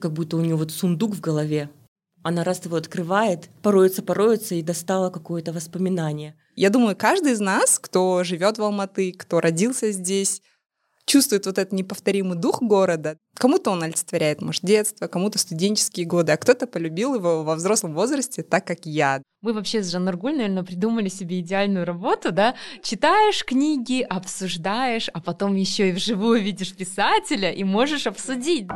как будто у нее вот сундук в голове. Она раз его открывает, пороется, пороется и достала какое-то воспоминание. Я думаю, каждый из нас, кто живет в Алматы, кто родился здесь, чувствует вот этот неповторимый дух города. Кому-то он олицетворяет, может, детство, кому-то студенческие годы, а кто-то полюбил его во взрослом возрасте, так как я. Мы вообще с Жаннаргуль, наверное, придумали себе идеальную работу, да? Читаешь книги, обсуждаешь, а потом еще и вживую видишь писателя и можешь обсудить.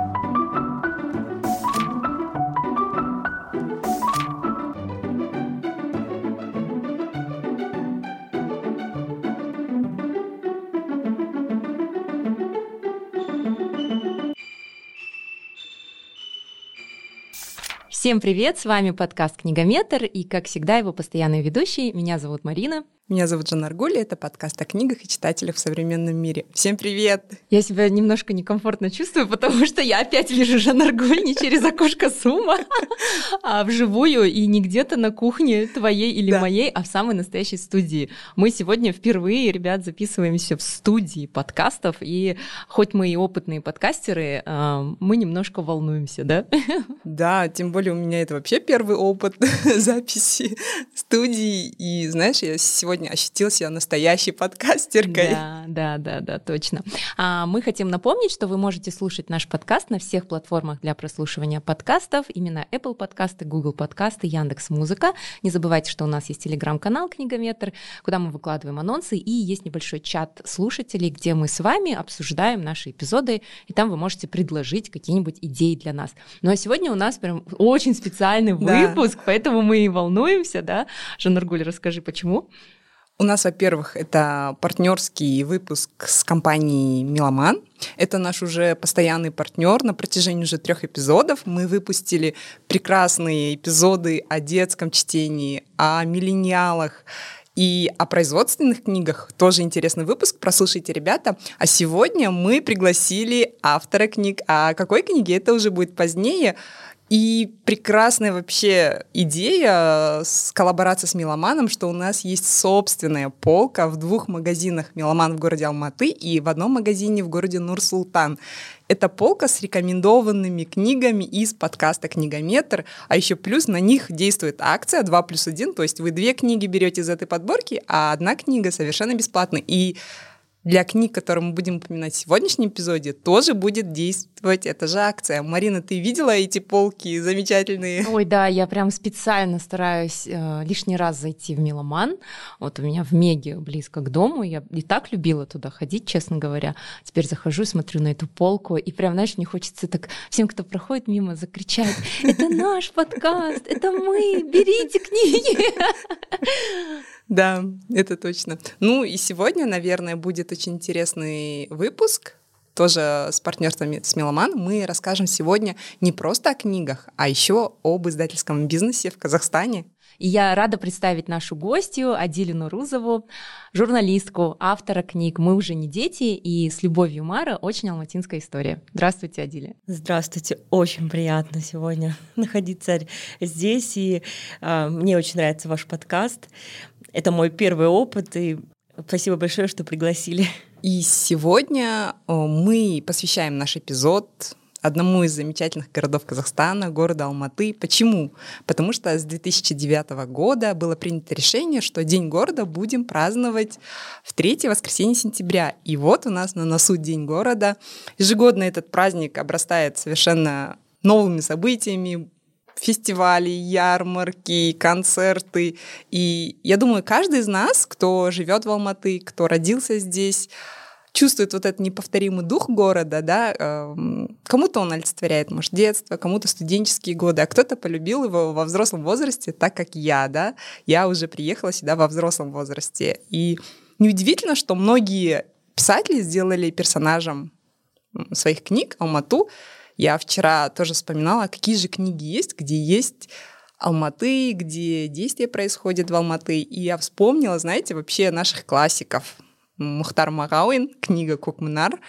Всем привет, с вами подкаст «Книгометр» и, как всегда, его постоянный ведущий. Меня зовут Марина. Меня зовут Жанна Аргули, это подкаст о книгах и читателях в современном мире. Всем привет! Я себя немножко некомфортно чувствую, потому что я опять вижу Жанна Аргуль не через окошко Сума, а вживую и не где-то на кухне твоей или да. моей, а в самой настоящей студии. Мы сегодня впервые, ребят, записываемся в студии подкастов, и хоть мы и опытные подкастеры, а, мы немножко волнуемся, да? Да, тем более у меня это вообще первый опыт записи студии, и знаешь, я сегодня сегодня ощутил себя настоящей подкастеркой. Да, да, да, да, точно. А мы хотим напомнить, что вы можете слушать наш подкаст на всех платформах для прослушивания подкастов, именно Apple подкасты, Google подкасты, Яндекс Музыка. Не забывайте, что у нас есть телеграм-канал Книгометр, куда мы выкладываем анонсы, и есть небольшой чат слушателей, где мы с вами обсуждаем наши эпизоды, и там вы можете предложить какие-нибудь идеи для нас. Ну а сегодня у нас прям очень специальный выпуск, да. поэтому мы и волнуемся, да? Жанаргуль, расскажи, почему? У нас, во-первых, это партнерский выпуск с компанией Миломан. Это наш уже постоянный партнер на протяжении уже трех эпизодов. Мы выпустили прекрасные эпизоды о детском чтении, о миллениалах и о производственных книгах. Тоже интересный выпуск. Прослушайте, ребята. А сегодня мы пригласили автора книг. А какой книги? Это уже будет позднее. И прекрасная вообще идея с коллаборации с Меломаном, что у нас есть собственная полка в двух магазинах Меломан в городе Алматы и в одном магазине в городе Нур-Султан. Это полка с рекомендованными книгами из подкаста «Книгометр», а еще плюс на них действует акция 2 плюс 1, то есть вы две книги берете из этой подборки, а одна книга совершенно бесплатно. И для книг, которые мы будем упоминать в сегодняшнем эпизоде, тоже будет действовать эта же акция. Марина, ты видела эти полки замечательные? Ой, да, я прям специально стараюсь э, лишний раз зайти в Миломан. Вот у меня в Меге близко к дому. Я и так любила туда ходить, честно говоря. Теперь захожу, смотрю на эту полку, и прям, знаешь, мне хочется так всем, кто проходит мимо, закричать, это наш подкаст, это мы, берите книги. Да, это точно. Ну и сегодня, наверное, будет очень интересный выпуск, тоже с партнерством с Меломан, мы расскажем сегодня не просто о книгах, а еще об издательском бизнесе в Казахстане. И я рада представить нашу гостью Адилину Рузову, журналистку, автора книг «Мы уже не дети» и «С любовью Мара. Очень алматинская история». Здравствуйте, Адиля. Здравствуйте. Очень приятно сегодня находиться здесь. И э, мне очень нравится ваш подкаст. Это мой первый опыт, и спасибо большое, что пригласили. И сегодня э, мы посвящаем наш эпизод одному из замечательных городов Казахстана, города Алматы. Почему? Потому что с 2009 года было принято решение, что День города будем праздновать в третье воскресенье сентября. И вот у нас на носу День города. Ежегодно этот праздник обрастает совершенно новыми событиями, фестивали, ярмарки, концерты. И я думаю, каждый из нас, кто живет в Алматы, кто родился здесь, чувствует вот этот неповторимый дух города, да, эм, кому-то он олицетворяет, может, детство, кому-то студенческие годы, а кто-то полюбил его во взрослом возрасте, так как я, да, я уже приехала сюда во взрослом возрасте. И неудивительно, что многие писатели сделали персонажем своих книг Алмату. Я вчера тоже вспоминала, какие же книги есть, где есть Алматы, где действие происходит в Алматы. И я вспомнила, знаете, вообще наших классиков — Мухтар Магауин, книга Кукмнар.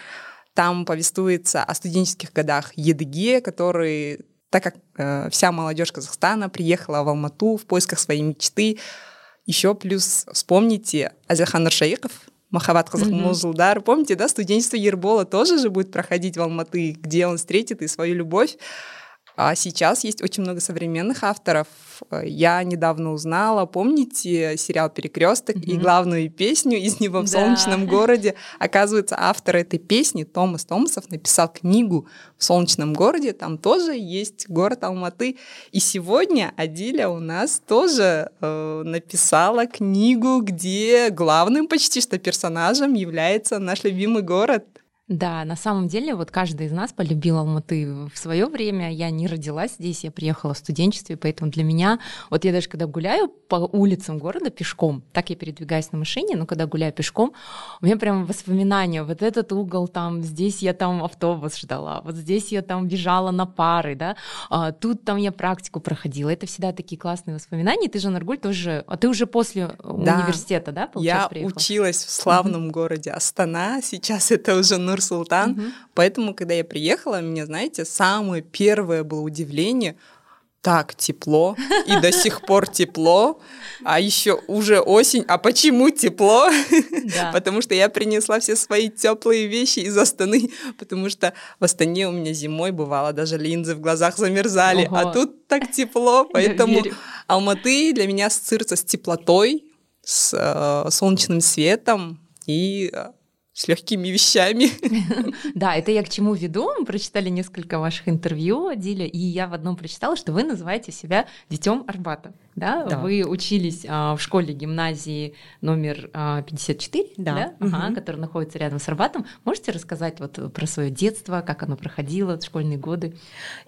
Там повествуется о студенческих годах Едыге, который, так как э, вся молодежь Казахстана приехала в Алмату в поисках своей мечты, еще плюс вспомните Азерхан Рашаиков, Махабат Казахмузулдар. Mm-hmm. Помните, да, студенчество Ербола тоже же будет проходить в Алматы, где он встретит и свою любовь. А сейчас есть очень много современных авторов. Я недавно узнала, помните сериал Перекресток mm-hmm. и главную песню из него в да. солнечном городе. Оказывается, автор этой песни Томас Томасов написал книгу в солнечном городе. Там тоже есть город Алматы. И сегодня Адиля у нас тоже э, написала книгу, где главным почти что персонажем является наш любимый город. Да, на самом деле, вот каждый из нас полюбил Алматы в свое время. Я не родилась здесь, я приехала в студенчестве, поэтому для меня, вот я даже когда гуляю по улицам города пешком, так я передвигаюсь на машине, но когда гуляю пешком, у меня прям воспоминания, вот этот угол там, здесь я там автобус ждала, вот здесь я там бежала на пары, да, а, тут там я практику проходила. Это всегда такие классные воспоминания. Ты же, Наргуль, тоже, а ты уже после да. университета, да, Я приехала? училась в славном mm-hmm. городе Астана, сейчас это уже Нур-Султан. Угу. Поэтому, когда я приехала, мне, знаете, самое первое было удивление, так тепло, и до сих пор тепло, а еще уже осень. А почему тепло? Да. потому что я принесла все свои теплые вещи из Астаны, потому что в Астане у меня зимой бывало даже линзы в глазах замерзали, а Ого. а тут так тепло, поэтому Алматы для меня ассоциируется с теплотой, с э, солнечным светом и э, с легкими вещами. Да, это я к чему веду. Мы прочитали несколько ваших интервью, Диля, и я в одном прочитала, что вы называете себя детем Арбата. Да? да. Вы учились а, в школе гимназии номер а, 54, да, да? Угу. Ага, которая находится рядом с Арбатом. Можете рассказать вот про свое детство, как оно проходило, школьные годы?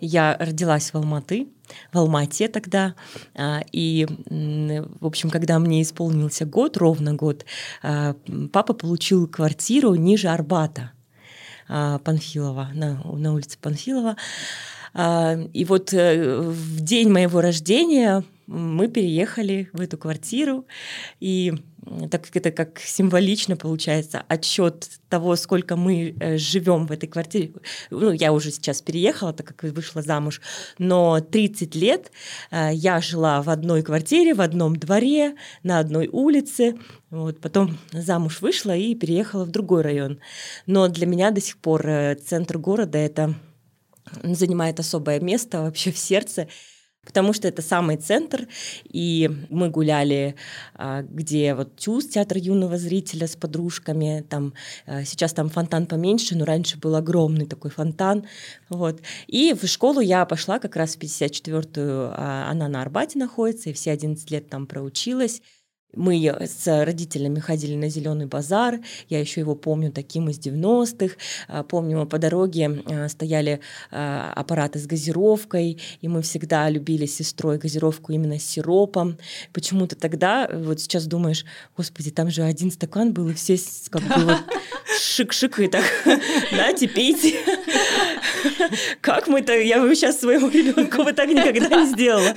Я родилась в Алматы, в Алмате тогда. А, и, в общем, когда мне исполнился год, ровно год, а, папа получил квартиру ниже Арбата. А, Панфилова, на, на улице Панфилова. И вот э, в день моего рождения мы переехали в эту квартиру, и так как это как символично получается отчет того, сколько мы э, живем в этой квартире. Ну, я уже сейчас переехала, так как вышла замуж, но 30 лет э, я жила в одной квартире, в одном дворе, на одной улице. Вот, потом замуж вышла и переехала в другой район. Но для меня до сих пор э, центр города это занимает особое место вообще в сердце потому что это самый центр, и мы гуляли, а, где вот ТЮЗ, театр юного зрителя с подружками, там а, сейчас там фонтан поменьше, но раньше был огромный такой фонтан, вот. И в школу я пошла как раз в 54-ю, а, она на Арбате находится, и все 11 лет там проучилась. Мы с родителями ходили на зеленый базар. Я еще его помню таким из 90-х. А, помню, по дороге а, стояли а, аппараты с газировкой, и мы всегда любили с сестрой газировку именно с сиропом. Почему-то тогда, вот сейчас думаешь, господи, там же один стакан был, и все как бы вот шик-шик и так, дайте, пейте. Как мы-то, я бы сейчас своему ребенку бы так никогда не сделала.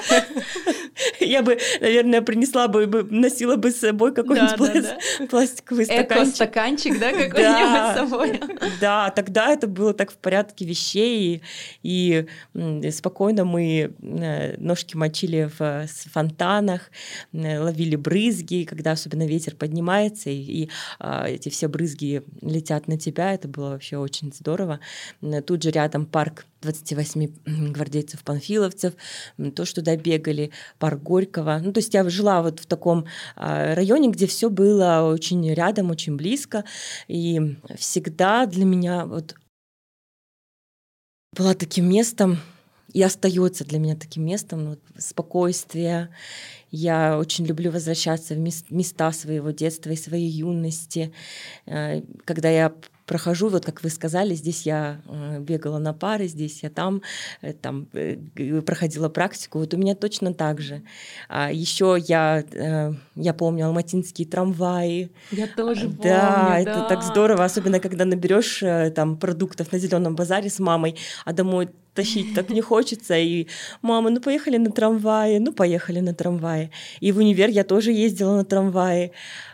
Я бы, наверное, принесла бы, носила бы с собой какой-нибудь да, да, да. пластиковый стаканчик. стаканчик да, какой-нибудь да, с собой. Да, тогда это было так в порядке вещей, и, и спокойно мы э, ножки мочили в фонтанах, ловили брызги, когда особенно ветер поднимается, и, и а, эти все брызги летят на тебя, это было вообще очень здорово. Тут же рядом парк 28 гвардейцев-панфиловцев, то, что туда бегали, парк Горького. Ну, то есть я жила вот в таком а, районе, где все было очень рядом, очень близко, и всегда для меня вот была таким местом, и остается для меня таким местом ну, вот, спокойствия. Я очень люблю возвращаться в места своего детства и своей юности. Э, когда я прохожу, вот как вы сказали, здесь я э, бегала на пары, здесь я там, э, там э, проходила практику, вот у меня точно так же. А еще я, я помню алматинские трамваи. Я тоже помню, да. да. это так здорово, особенно когда наберешь там продуктов на зеленом базаре с мамой, а домой тащить так не хочется. И мама, ну поехали на трамвае, ну поехали на трамвае. И в универ я тоже ездила на трамвае.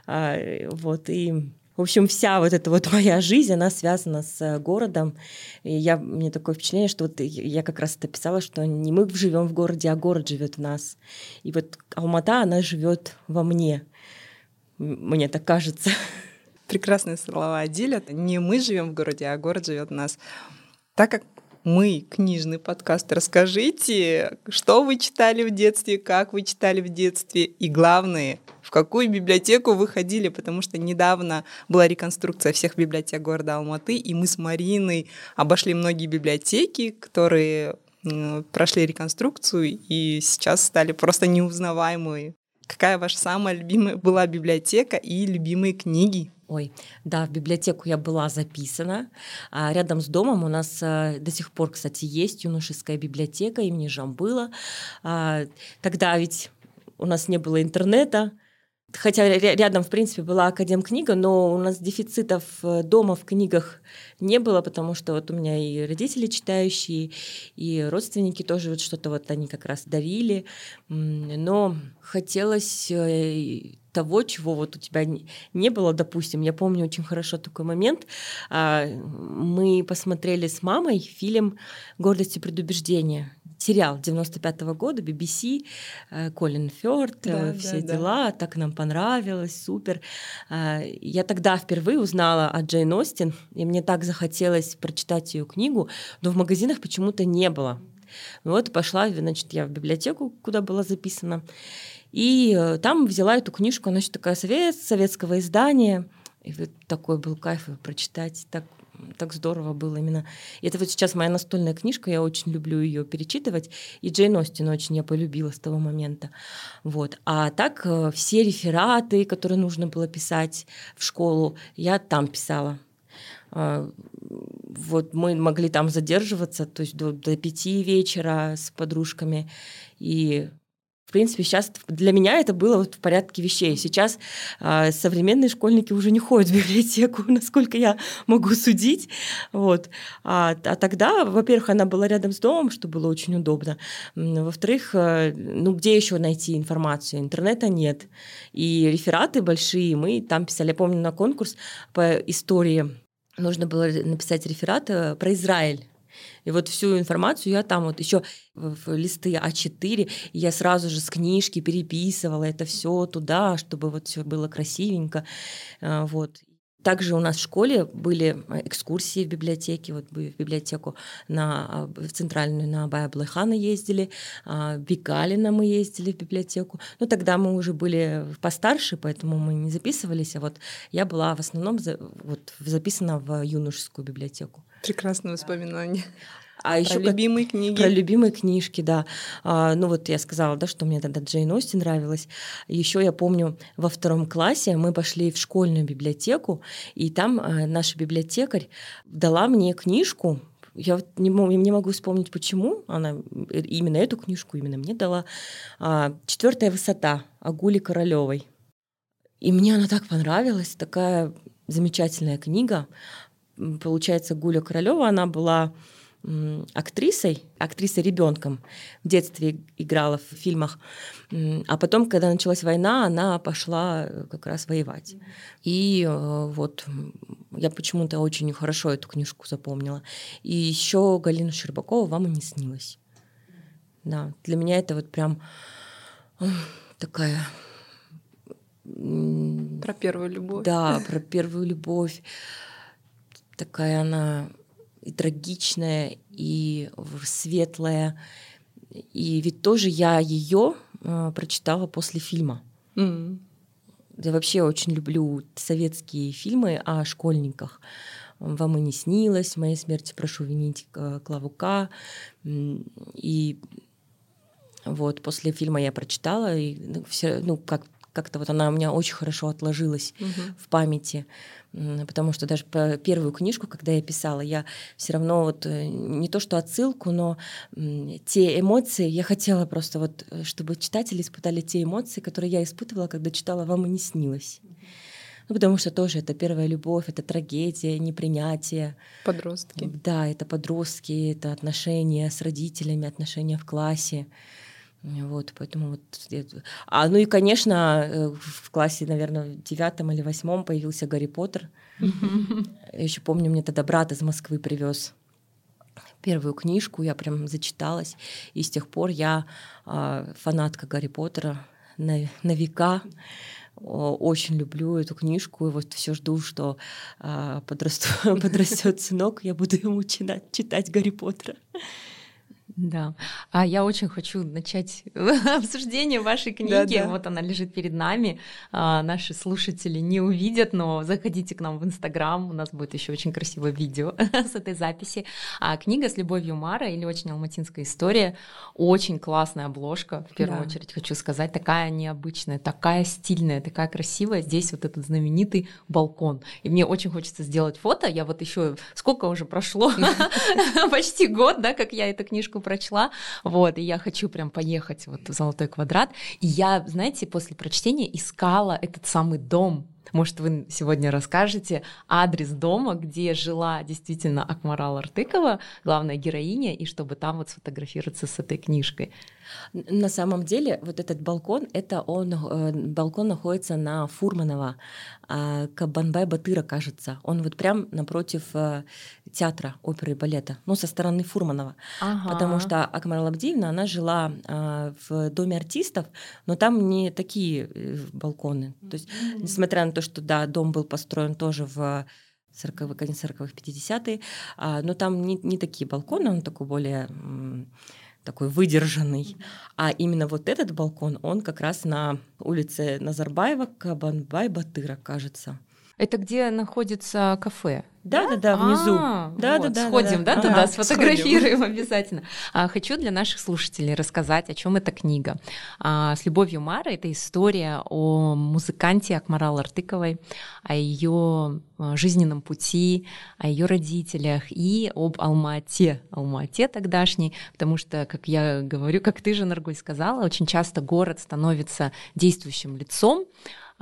А, вот, и в общем, вся вот эта вот моя жизнь, она связана с э, городом. И я, мне такое впечатление, что вот я как раз это писала, что не мы живем в городе, а город живет в нас. И вот Алмата, она живет во мне. Мне так кажется. Прекрасные слова Адиля. Не мы живем в городе, а город живет в нас. Так как мы книжный подкаст. Расскажите, что вы читали в детстве, как вы читали в детстве, и главное, в какую библиотеку вы ходили, потому что недавно была реконструкция всех библиотек города Алматы, и мы с Мариной обошли многие библиотеки, которые прошли реконструкцию и сейчас стали просто неузнаваемые. Какая ваша самая любимая была библиотека и любимые книги? Ой, да, в библиотеку я была записана. А рядом с домом у нас а, до сих пор, кстати, есть юношеская библиотека имени Жамбыла. А, тогда ведь у нас не было интернета, Хотя рядом, в принципе, была академ-книга, но у нас дефицитов э, дома в книгах не было, потому что вот у меня и родители читающие, и родственники тоже вот что-то вот они как раз дарили. Но хотелось э, того, чего вот у тебя не было, допустим. Я помню очень хорошо такой момент. А, мы посмотрели с мамой фильм «Гордость и предубеждение» сериал 95 -го года, BBC, э, Колин Фёрд, да, э, все да, дела, да. так нам понравилось, супер. А, я тогда впервые узнала о Джейн Остин, и мне так захотелось прочитать ее книгу, но в магазинах почему-то не было. Вот пошла, значит, я в библиотеку, куда была записана, и э, там взяла эту книжку, она еще такая совет, советского издания, и вот такой был кайф прочитать, так так здорово было именно. И это вот сейчас моя настольная книжка, я очень люблю ее перечитывать, и Джейн Остин очень я полюбила с того момента. Вот. А так э, все рефераты, которые нужно было писать в школу, я там писала. А, вот мы могли там задерживаться, то есть до, до пяти вечера с подружками, и принципе, сейчас для меня это было вот в порядке вещей. Сейчас э, современные школьники уже не ходят в библиотеку, насколько я могу судить. Вот. А, а тогда, во-первых, она была рядом с домом, что было очень удобно. Во-вторых, э, ну где еще найти информацию? Интернета нет. И рефераты большие мы там писали. Я помню на конкурс по истории нужно было написать реферат э, про Израиль и вот всю информацию я там вот еще в листы А4, и я сразу же с книжки переписывала это все туда, чтобы вот все было красивенько. А, вот. Также у нас в школе были экскурсии в библиотеке, вот в библиотеку на, а, в центральную на Абая Блэхана ездили, в Бегалина мы ездили в библиотеку. Ну, тогда мы уже были постарше, поэтому мы не записывались, а вот я была в основном вот, записана в юношескую библиотеку. Прекрасное воспоминание. А еще про любимые книги. Про любимые книжки, да. А, ну вот я сказала, да, что мне тогда Джейн Остин нравилась. Еще я помню, во втором классе мы пошли в школьную библиотеку, и там а, наша библиотекарь дала мне книжку, я вот не, не могу вспомнить, почему она именно эту книжку именно мне дала. А, Четвертая высота Агули Королевой. И мне она так понравилась, такая замечательная книга. Получается, Гуля Королева, она была актрисой, актрисой ребенком в детстве играла в фильмах, а потом, когда началась война, она пошла э, как раз воевать. И э, вот я почему-то очень хорошо эту книжку запомнила. И еще Галина Щербакова «Вам и не снилось». Да, для меня это вот прям такая про первую любовь. Да, про первую любовь. Такая она и трагичная, и светлая. И ведь тоже я ее э, прочитала после фильма. Mm. Я вообще очень люблю советские фильмы о школьниках. «Вам и не снилось», «Моей смерти прошу винить Клавука». И вот после фильма я прочитала, и ну, все, ну как как-то вот она у меня очень хорошо отложилась угу. в памяти, потому что даже по первую книжку, когда я писала, я все равно вот э, не то что отсылку, но те эмоции я хотела просто вот, э, чтобы читатели испытали те эмоции, которые я испытывала, когда читала «Вам и не снилось». Ну, потому что тоже это первая любовь, это трагедия, непринятие. Подростки. Да, это подростки, это отношения с родителями, отношения в классе. Вот, поэтому вот... А, ну и, конечно, э, в классе, наверное, в девятом или восьмом появился Гарри Поттер. Я еще помню, мне тогда брат из Москвы привез первую книжку, я прям зачиталась. И с тех пор я а, фанатка Гарри Поттера на, на века. очень люблю эту книжку, и вот все жду, что подрастет сынок, я буду ему читать Гарри Поттера. Да. А я очень хочу начать обсуждение вашей книги. Да, да. Вот она лежит перед нами. А, наши слушатели не увидят, но заходите к нам в Инстаграм. У нас будет еще очень красивое видео с этой записи. А книга с любовью Мара или очень алматинская история. Очень классная обложка, в первую да. очередь хочу сказать. Такая необычная, такая стильная, такая красивая. Здесь вот этот знаменитый балкон. И мне очень хочется сделать фото. Я вот еще сколько уже прошло? Почти год, да, как я эту книжку прочла, вот, и я хочу прям поехать вот в Золотой квадрат. И я, знаете, после прочтения искала этот самый дом, может, вы сегодня расскажете адрес дома, где жила действительно Акмарал Артыкова, главная героиня, и чтобы там вот сфотографироваться с этой книжкой. На самом деле, вот этот балкон, это он, э, балкон находится на Фурманова, э, Кабанбай Батыра, кажется. Он вот прям напротив э, театра оперы и балета, ну, со стороны Фурманова. Ага. Потому что Акмарал Абдиевна, она жила э, в доме артистов, но там не такие э, балконы. То есть, несмотря на то, что, да, дом был построен тоже в 40-х, конец 40-х, 50-е, а, но там не, не такие балконы, он такой более такой выдержанный. А именно вот этот балкон, он как раз на улице Назарбаева, Кабанбай-Батыра, кажется. Это где находится кафе? Да, да, да, внизу. А, да, вот, да, да, сходим, да, да, туда, сфотографируем сходим. обязательно. А, хочу для наших слушателей рассказать, о чем эта книга. А, с любовью Мара это история о музыканте Акмарал Артыковой, о ее а, жизненном пути, о ее родителях и об Алмате, Алмате тогдашней, потому что, как я говорю, как ты же, Наргуль, сказала, очень часто город становится действующим лицом,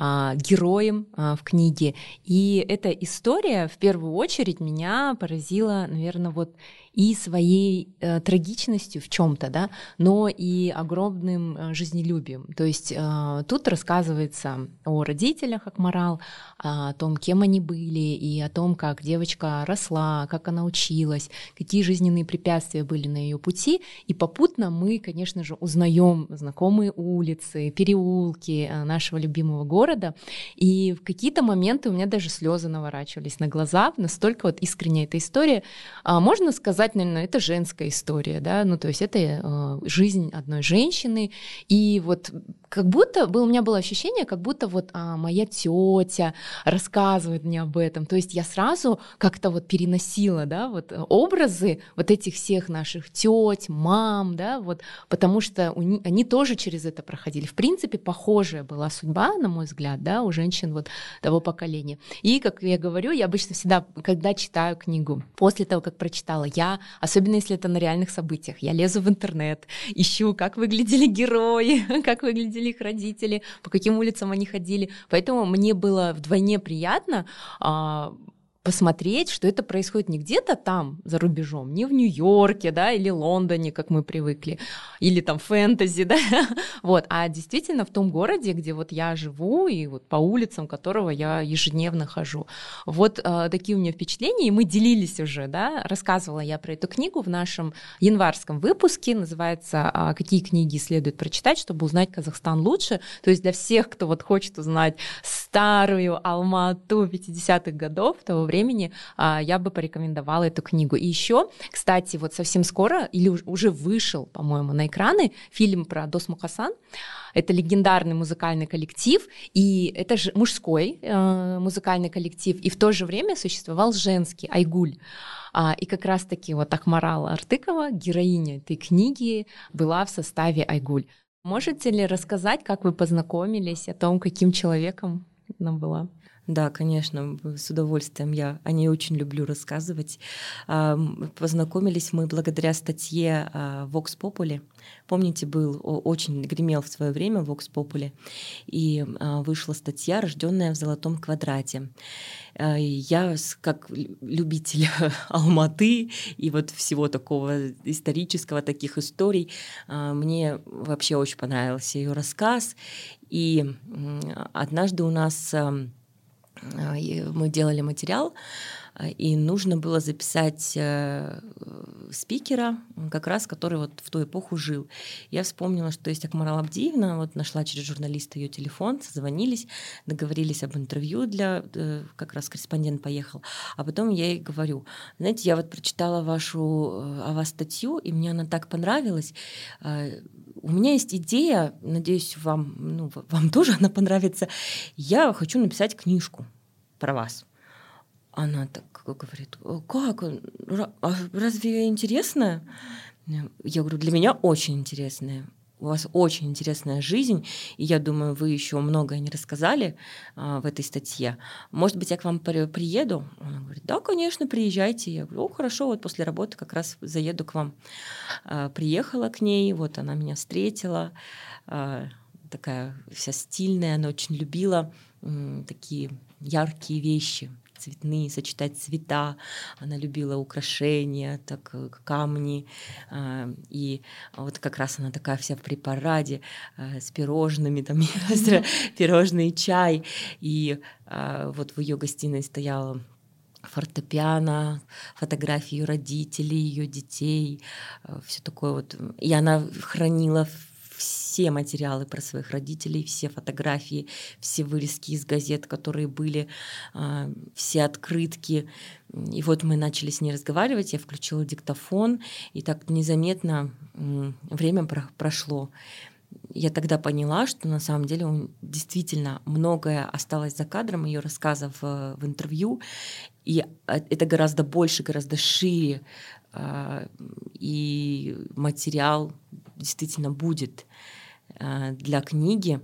а, героем а, в книге. И эта история в первую очередь меня поразила, наверное, вот и своей э, трагичностью в чем-то, да, но и огромным э, жизнелюбием. То есть э, тут рассказывается о родителях Акмарал, о том, кем они были, и о том, как девочка росла, как она училась, какие жизненные препятствия были на ее пути. И попутно мы, конечно же, узнаем знакомые улицы, переулки э, нашего любимого города. И в какие-то моменты у меня даже слезы наворачивались на глаза, настолько вот искренняя эта история. А можно сказать, наверное, это женская история, да, ну то есть это э, жизнь одной женщины, и вот как будто было, у меня было ощущение, как будто вот а, моя тетя рассказывает мне об этом, то есть я сразу как-то вот переносила, да, вот образы вот этих всех наших теть, мам, да, вот, потому что у они тоже через это проходили. В принципе, похожая была судьба, на мой взгляд, да, у женщин вот того поколения. И, как я говорю, я обычно всегда, когда читаю книгу, после того, как прочитала, я особенно если это на реальных событиях, я лезу в интернет, ищу, как выглядели герои, как выглядели их родители, по каким улицам они ходили. Поэтому мне было вдвойне приятно а, посмотреть, что это происходит не где-то там за рубежом, не в Нью-Йорке, да, или Лондоне, как мы привыкли, или там фэнтези, да, вот, а действительно в том городе, где вот я живу и вот по улицам которого я ежедневно хожу. Вот э, такие у меня впечатления, и мы делились уже, да, рассказывала я про эту книгу в нашем январском выпуске, называется а, «Какие книги следует прочитать, чтобы узнать Казахстан лучше», то есть для всех, кто вот хочет узнать старую Алмату 50-х годов того времени, а, я бы порекомендовала эту книгу. И еще, кстати, вот совсем скоро, или уже вышел, по-моему, на экраны фильм про Дос Мухасан. Это легендарный музыкальный коллектив, и это же мужской э, музыкальный коллектив, и в то же время существовал женский Айгуль. А, и как раз-таки вот Ахмарала Артыкова, героиня этой книги, была в составе Айгуль. Можете ли рассказать, как вы познакомились, о том, каким человеком она была? Да, конечно, с удовольствием. Я о ней очень люблю рассказывать. Познакомились мы благодаря статье а, Vox Populi. Помните, был очень гремел в свое время Vox Populi, и а, вышла статья, рожденная в золотом квадрате. А, я как любитель Алматы и вот всего такого исторического, таких историй, мне вообще очень понравился ее рассказ. И однажды у нас мы делали материал и нужно было записать э, спикера, как раз который вот в ту эпоху жил. Я вспомнила, что есть Акмарал Абдиевна, вот нашла через журналиста ее телефон, созвонились, договорились об интервью для, э, как раз корреспондент поехал, а потом я ей говорю, знаете, я вот прочитала вашу о вас статью, и мне она так понравилась, у меня есть идея, надеюсь, вам, ну, вам тоже она понравится. Я хочу написать книжку про вас. Она так говорит, как? А разве интересная? Я говорю, для меня очень интересная у вас очень интересная жизнь, и я думаю, вы еще многое не рассказали а, в этой статье. Может быть, я к вам приеду? Она говорит, да, конечно, приезжайте. Я говорю, о, хорошо, вот после работы как раз заеду к вам. А, приехала к ней, вот она меня встретила, а, такая вся стильная, она очень любила м, такие яркие вещи, цветные, сочетать цвета. Она любила украшения, так э, камни. А, и вот как раз она такая вся в препараде а, с пирожными, там пирожный чай. И вот в ее гостиной стояла фортепиано, фотографии ее родителей, ее детей, все такое вот. И она хранила все материалы про своих родителей, все фотографии, все вырезки из газет, которые были, а, все открытки. И вот мы начали с ней разговаривать, я включила диктофон, и так незаметно время прошло. Я тогда поняла, что на самом деле действительно многое осталось за кадром ее рассказов в, в интервью, и а, это гораздо больше, гораздо шире, а, и материал действительно будет. Э, для книги.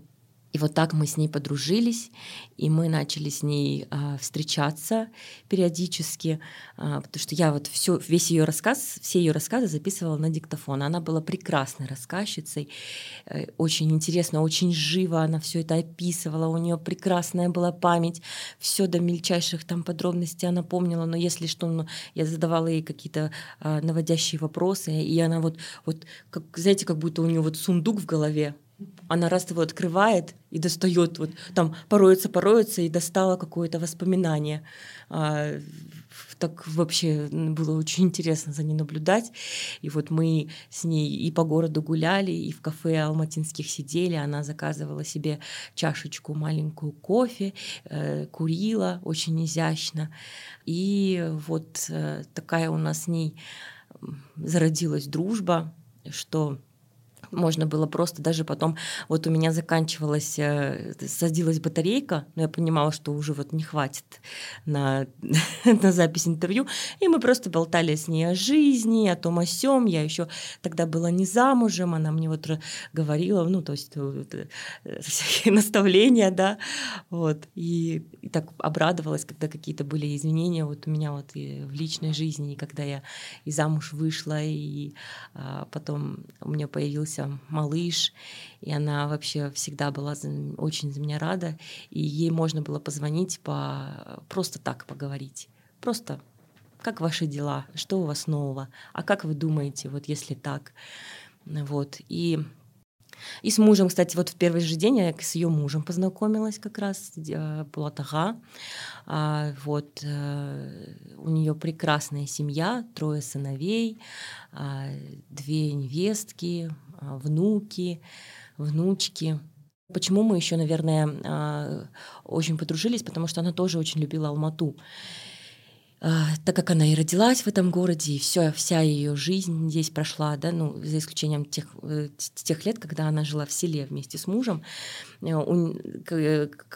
И вот так мы с ней подружились, и мы начали с ней а, встречаться периодически, а, потому что я вот все, весь ее рассказ, все ее рассказы записывала на диктофон. Она была прекрасной рассказчицей, э, очень интересно, очень живо она все это описывала, у нее прекрасная была память, все до мельчайших там подробностей она помнила, но если что, ну, я задавала ей какие-то а, наводящие вопросы, и она вот, вот как, знаете, как будто у нее вот сундук в голове, она раз его открывает и достает, вот там пороется, пороется, и достала какое-то воспоминание. А, так вообще было очень интересно за ней наблюдать. И вот мы с ней и по городу гуляли, и в кафе алматинских сидели. Она заказывала себе чашечку маленькую кофе, э, курила очень изящно. И вот э, такая у нас с ней зародилась дружба, что можно было просто даже потом, вот у меня заканчивалась, э, садилась батарейка, но я понимала, что уже вот не хватит на, на запись интервью, и мы просто болтали с ней о жизни, о том о сём. Я еще тогда была не замужем, она мне вот говорила, ну, то есть вот, э, всякие наставления, да, вот. И, и так обрадовалась, когда какие-то были изменения вот у меня вот и в личной жизни, и когда я и замуж вышла, и а, потом у меня появился родился малыш, и она вообще всегда была очень за меня рада, и ей можно было позвонить по просто так поговорить, просто как ваши дела, что у вас нового, а как вы думаете, вот если так, вот. И и с мужем, кстати, вот в первый же день я с ее мужем познакомилась как раз, Булатага. А, вот э, у нее прекрасная семья, трое сыновей, а, две невестки, внуки, внучки. Почему мы еще, наверное, очень подружились? Потому что она тоже очень любила Алмату. А, так как она и родилась в этом городе, и все, вся ее жизнь здесь прошла, да, ну, за исключением тех, э, тех лет, когда она жила в селе вместе с мужем,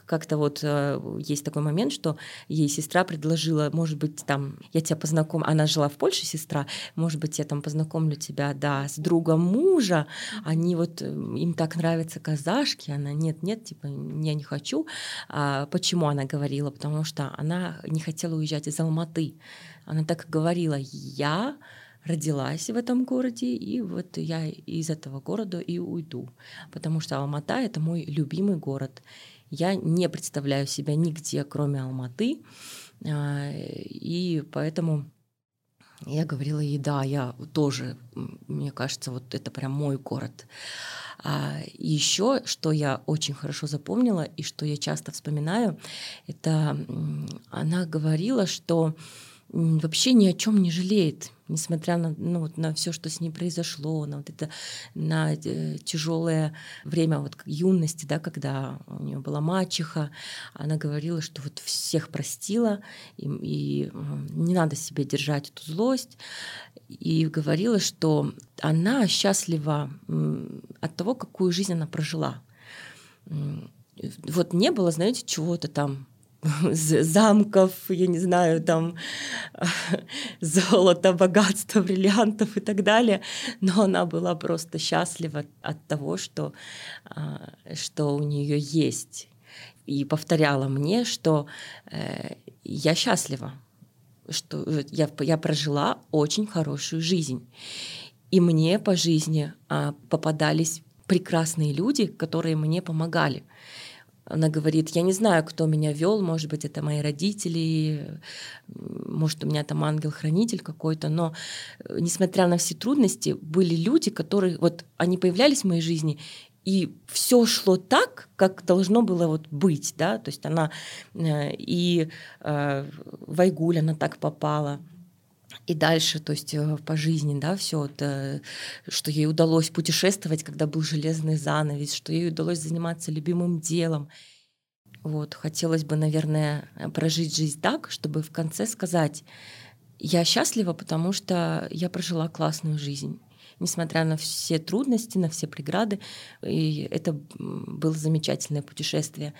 как-то вот э, есть такой момент, что ей сестра предложила, может быть, там, я тебя познакомлю, она жила в Польше, сестра, может быть, я там познакомлю тебя, да, с другом мужа, они вот, им так нравятся казашки, она, нет, нет, типа, я не хочу. А почему она говорила? Потому что она не хотела уезжать из Алматы, Алматы. Она так и говорила, я родилась в этом городе, и вот я из этого города и уйду, потому что Алмата — это мой любимый город. Я не представляю себя нигде, кроме Алматы, а, и поэтому Я говорила ей, да, я тоже, мне кажется, вот это прям мой город. А еще, что я очень хорошо запомнила и что я часто вспоминаю, это она говорила, что вообще ни о чем не жалеет, несмотря на, ну, вот, на все, что с ней произошло, на вот это на э, тяжелое время вот юности, да, когда у нее была мачеха, она говорила, что вот всех простила и, и не надо себе держать эту злость, и говорила, что она счастлива от того, какую жизнь она прожила. Вот не было, знаете, чего-то там замков, я не знаю, там золота, богатства, бриллиантов и так далее, но она была просто счастлива от того, что, а, что у нее есть. И повторяла мне, что э, я счастлива, что я, я прожила очень хорошую жизнь. И мне по жизни а, попадались прекрасные люди, которые мне помогали. Она говорит, я не знаю, кто меня вел, может быть, это мои родители, может, у меня там ангел-хранитель какой-то, но э, несмотря на все трудности, были люди, которые, вот они появлялись в моей жизни, и все шло так, как должно было вот быть, да, то есть она э, и э, в Айгуль она так попала, и дальше, то есть э, по жизни, да, все это, что ей удалось путешествовать, когда был железный занавес, что ей удалось заниматься любимым делом. Вот, хотелось бы, наверное, прожить жизнь так, чтобы в конце сказать, я счастлива, потому что я прожила классную жизнь несмотря на все трудности, на все преграды. И это было замечательное путешествие.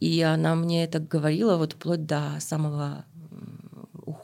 И она мне это говорила вот вплоть до самого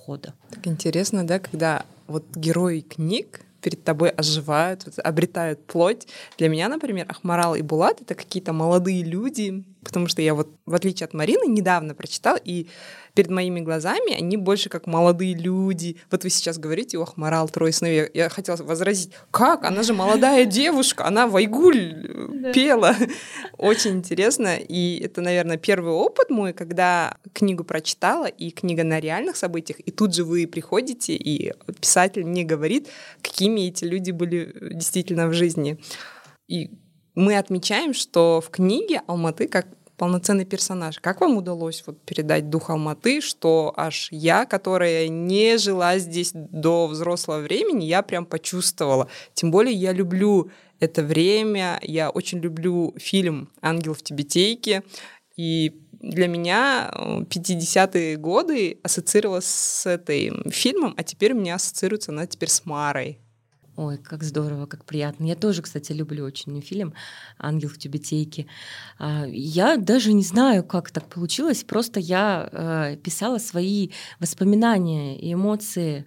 ухода. Так интересно, да, когда вот герои книг перед тобой оживают, обретают плоть. Для меня, например, Ахмарал и Булат — это какие-то молодые люди, потому что я вот, в отличие от Марины, недавно прочитал, и перед моими глазами они больше как молодые люди. Вот вы сейчас говорите, ох, морал трое сыновей. Я хотела возразить, как? Она же молодая девушка, она Вайгуль пела. Очень интересно. И это, наверное, первый опыт мой, когда книгу прочитала, и книга на реальных событиях, и тут же вы приходите, и писатель мне говорит, какими эти люди были действительно в жизни. И мы отмечаем, что в книге Алматы как полноценный персонаж. Как вам удалось вот передать дух Алматы, что аж я, которая не жила здесь до взрослого времени, я прям почувствовала. Тем более я люблю это время, я очень люблю фильм «Ангел в Тибетейке», и для меня 50-е годы ассоциировалась с этим фильмом, а теперь у меня ассоциируется она теперь с Марой. Ой, как здорово, как приятно. Я тоже, кстати, люблю очень фильм «Ангел в тюбетейке». А, я даже не знаю, как так получилось. Просто я э, писала свои воспоминания и эмоции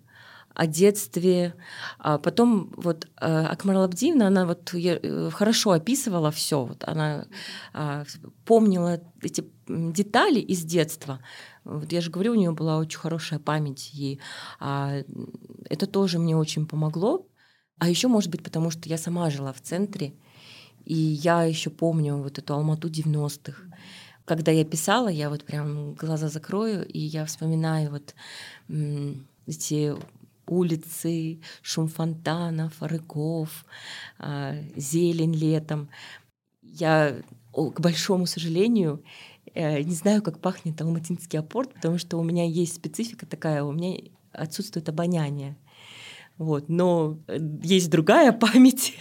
о детстве. А потом вот э, Акмар Лабдиевна, она вот э, хорошо описывала все. Вот она а, помнила эти детали из детства. Вот я же говорю, у нее была очень хорошая память, и это тоже мне очень помогло а еще, может быть, потому что я сама жила в центре, и я еще помню вот эту Алмату 90-х. Когда я писала, я вот прям глаза закрою, и я вспоминаю вот эти улицы, шум фонтанов, рыков, а, зелень летом. Я, к большому сожалению, э, не знаю, как пахнет алматинский апорт, потому что у меня есть специфика такая, у меня отсутствует обоняние. Вот. Но э, есть другая память.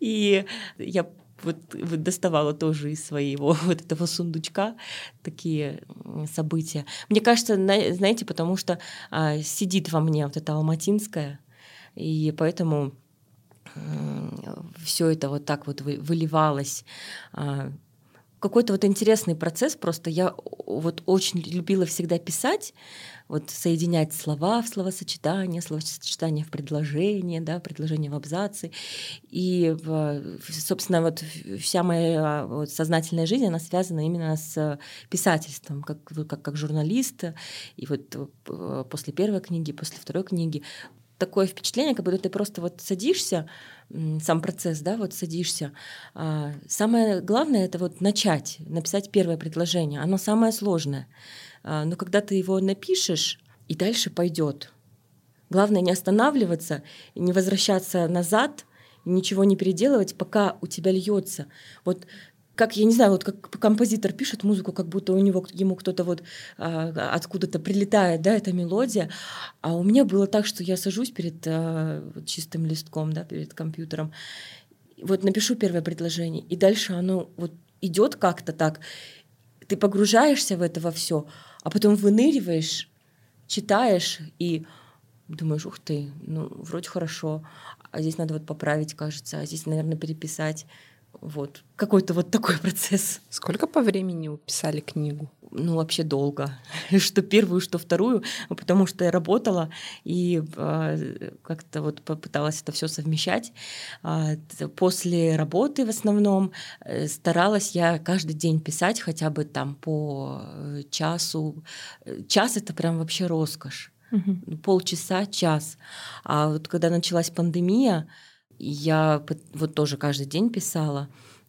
И я вот, доставала тоже из своего вот этого сундучка такие события. Мне кажется, знаете, потому что а, сидит во мне вот это алматинское, и поэтому все это вот так вот выливалось. А, какой-то вот интересный процесс, просто я вот очень любила всегда писать, вот соединять слова в словосочетание, словосочетание в предложение, да, предложение в абзацы. И, собственно, вот вся моя вот сознательная жизнь, она связана именно с писательством, как, как, как журналист. И вот э, после первой книги, после второй книги такое впечатление, как будто ты просто вот садишься, сам процесс, да, вот садишься. А, самое главное это вот начать, написать первое предложение. Оно самое сложное. А, но когда ты его напишешь, и дальше пойдет. Главное не останавливаться, не возвращаться назад, ничего не переделывать, пока у тебя льется. Вот как, я не знаю, вот как композитор пишет музыку, как будто у него, ему кто-то вот а, откуда-то прилетает, да, эта мелодия. А у меня было так, что я сажусь перед а, чистым листком, да, перед компьютером, вот напишу первое предложение, и дальше оно вот идет как-то так, ты погружаешься в это во все, а потом выныриваешь, читаешь и думаешь, ух ты, ну, вроде хорошо, а здесь надо вот поправить, кажется, а здесь, наверное, переписать. Вот. Какой-то вот такой процесс. Сколько по времени вы писали книгу? Ну, вообще долго. что первую, что вторую, потому что я работала и э, как-то вот попыталась это все совмещать. Э, после работы в основном э, старалась я каждый день писать хотя бы там по э, часу. Час — это прям вообще роскошь. Угу. Полчаса, час. А вот когда началась пандемия, я вот тоже каждый день писала.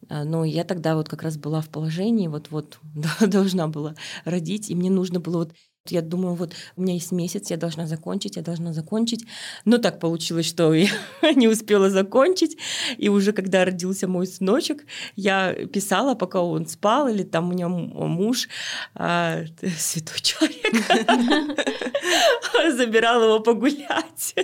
А, но я тогда вот как раз была в положении, вот-вот должна была родить, и мне нужно было вот я думаю, вот у меня есть месяц, я должна закончить, я должна закончить. Но так получилось, что я не успела закончить. И уже когда родился мой сыночек, я писала, пока он спал, или там у меня муж, а, святой человек, забирал его погулять.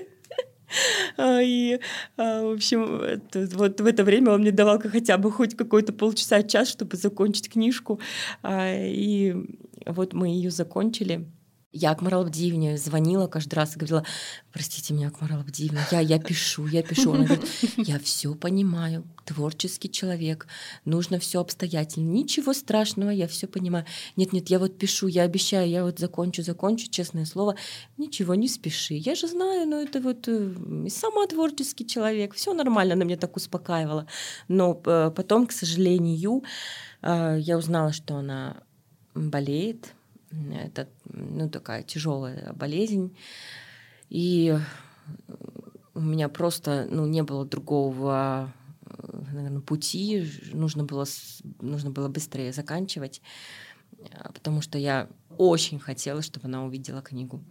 А, и, а, в общем, вот в это время он мне давал хотя бы хоть какой-то полчаса, час, чтобы закончить книжку. А, и вот мы ее закончили. Я Акмарал Абдиевне звонила каждый раз и говорила, простите меня, Акмарал Абдиевна, я, я пишу, я пишу. Она говорит, я все понимаю, творческий человек, нужно все обстоятельно, ничего страшного, я все понимаю. Нет, нет, я вот пишу, я обещаю, я вот закончу, закончу, честное слово, ничего, не спеши. Я же знаю, ну это вот э, сама творческий человек, все нормально, она меня так успокаивала. Но э, потом, к сожалению, э, я узнала, что она болеет, это ну, такая тяжелая болезнь. И у меня просто ну, не было другого наверное, пути. Нужно было, нужно было быстрее заканчивать, потому что я очень хотела, чтобы она увидела книгу.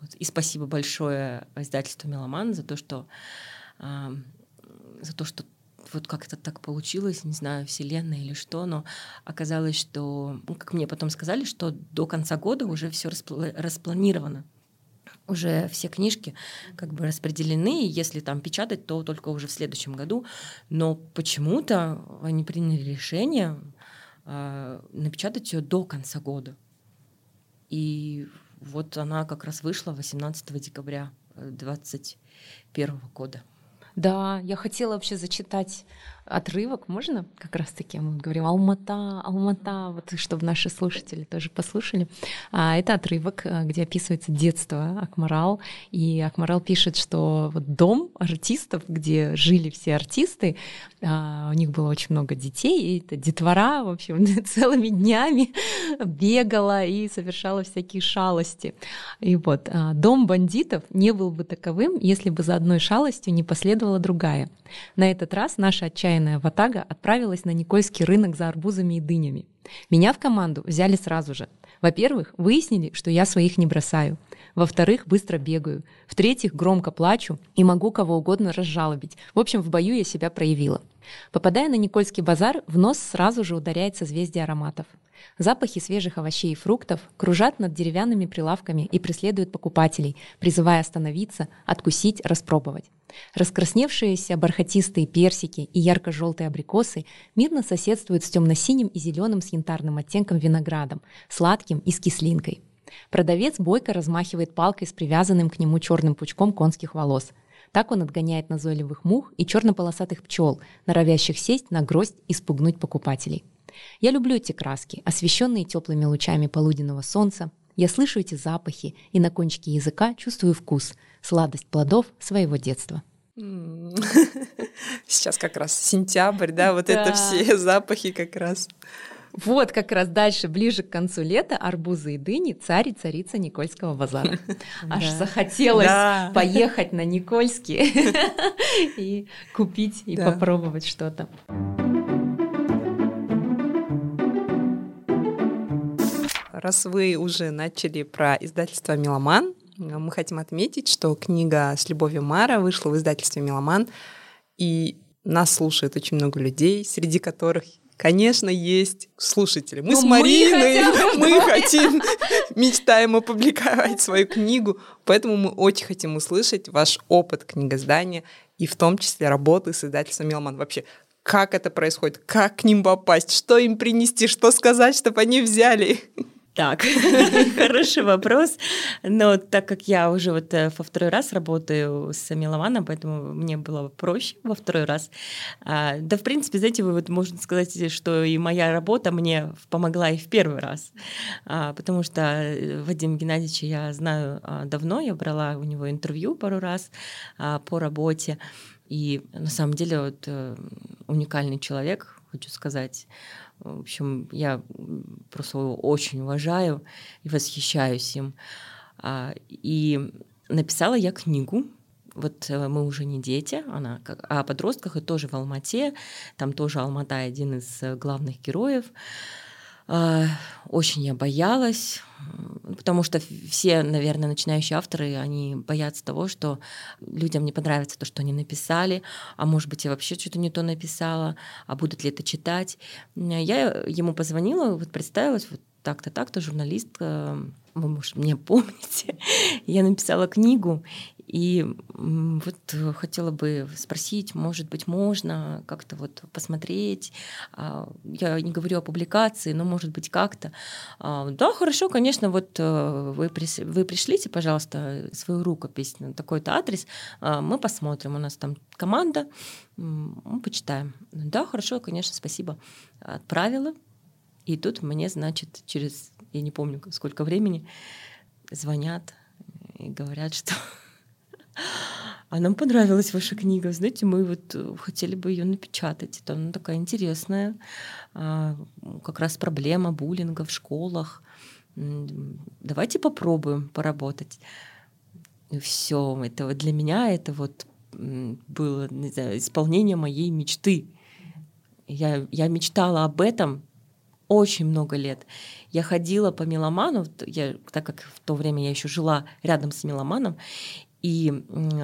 Вот. И спасибо большое издательству «Меломан» за то, что, э, за то, что вот как это так получилось, не знаю, вселенная или что, но оказалось, что, ну, как мне потом сказали, что до конца года уже все распл- распланировано уже все книжки как бы распределены, и если там печатать, то только уже в следующем году. Но почему-то они приняли решение э, напечатать ее до конца года. И вот она как раз вышла 18 декабря 2021 года. Да, я хотела вообще зачитать отрывок, можно как раз-таки мы говорим Алмата, Алмата, вот чтобы наши слушатели тоже послушали. А, это отрывок, э, где описывается детство Акмарал, и Акмарал пишет, что вот дом артистов, где жили все артисты, а, у них было очень много детей, и это детвора, в общем, целыми днями бегала и совершала всякие шалости. И вот а, дом бандитов не был бы таковым, если бы за одной шалостью не последовала другая. На этот раз наша отчаянная ватага отправилась на Никольский рынок за арбузами и дынями. Меня в команду взяли сразу же. Во-первых, выяснили, что я своих не бросаю. Во-вторых, быстро бегаю. В-третьих, громко плачу и могу кого угодно разжалобить. В общем, в бою я себя проявила. Попадая на Никольский базар, в нос сразу же ударяет созвездие ароматов. Запахи свежих овощей и фруктов кружат над деревянными прилавками и преследуют покупателей, призывая остановиться, откусить, распробовать. Раскрасневшиеся бархатистые персики и ярко-желтые абрикосы мирно соседствуют с темно-синим и зеленым с янтарным оттенком виноградом, сладким и с кислинкой. Продавец бойко размахивает палкой с привязанным к нему черным пучком конских волос. Так он отгоняет назойливых мух и черно-полосатых пчел, норовящих сесть на гроздь и спугнуть покупателей. Я люблю эти краски, освещенные теплыми лучами полуденного солнца. Я слышу эти запахи и на кончике языка чувствую вкус, сладость плодов своего детства. Сейчас как раз сентябрь, да, вот да. это все запахи как раз. Вот как раз дальше, ближе к концу лета, арбузы и дыни, царь и царица Никольского базара. Аж захотелось поехать на Никольский и купить и попробовать что-то. Раз вы уже начали про издательство «Меломан», мы хотим отметить, что книга «С любовью Мара» вышла в издательстве «Меломан», и нас слушает очень много людей, среди которых Конечно, есть слушатели. Мы ну, с Мариной, мы, мы хотим, мечтаем опубликовать свою книгу, поэтому мы очень хотим услышать ваш опыт книгоздания и в том числе работы с издательством «Меломан». Вообще, как это происходит, как к ним попасть, что им принести, что сказать, чтобы они взяли. Так, хороший вопрос. Но так как я уже вот э, во второй раз работаю с меломаном, поэтому мне было проще во второй раз. А, да, в принципе, знаете, вы вот можно сказать, что и моя работа мне помогла и в первый раз. А, потому что э, Вадим Геннадьевича я знаю а, давно, я брала у него интервью пару раз по работе. И на самом деле вот э, уникальный человек, хочу сказать. В общем, я просто его очень уважаю и восхищаюсь им. А, и написала я книгу. Вот э, мы уже не дети, она о подростках и тоже в Алмате. Там тоже Алмата один из э, главных героев. А, очень я боялась, потому что все, наверное, начинающие авторы, они боятся того, что людям не понравится то, что они написали, а может быть, я вообще что-то не то написала, а будут ли это читать. Я ему позвонила, вот представилась, вот так-то, так-то, журналистка, вы, может, меня помните, я написала книгу, и вот хотела бы спросить, может быть, можно как-то вот посмотреть. А, я не говорю о публикации, но может быть как-то. А, да, хорошо, конечно, вот э, вы, вы пришлите, пожалуйста, свою рукопись на такой-то адрес, а, мы посмотрим. У нас там команда, мы почитаем. Да, хорошо, конечно, спасибо. Отправила. И тут мне, значит, через, я не помню, сколько времени, звонят и говорят, что а нам понравилась ваша книга. Знаете, мы вот э, хотели бы ее напечатать. Это она такая интересная. А, как раз проблема буллинга в школах. Давайте попробуем поработать. Все, это вот для меня это вот было не знаю, исполнение моей мечты. Я, я мечтала об этом очень много лет. Я ходила по меломану, я, так как в то время я еще жила рядом с меломаном, и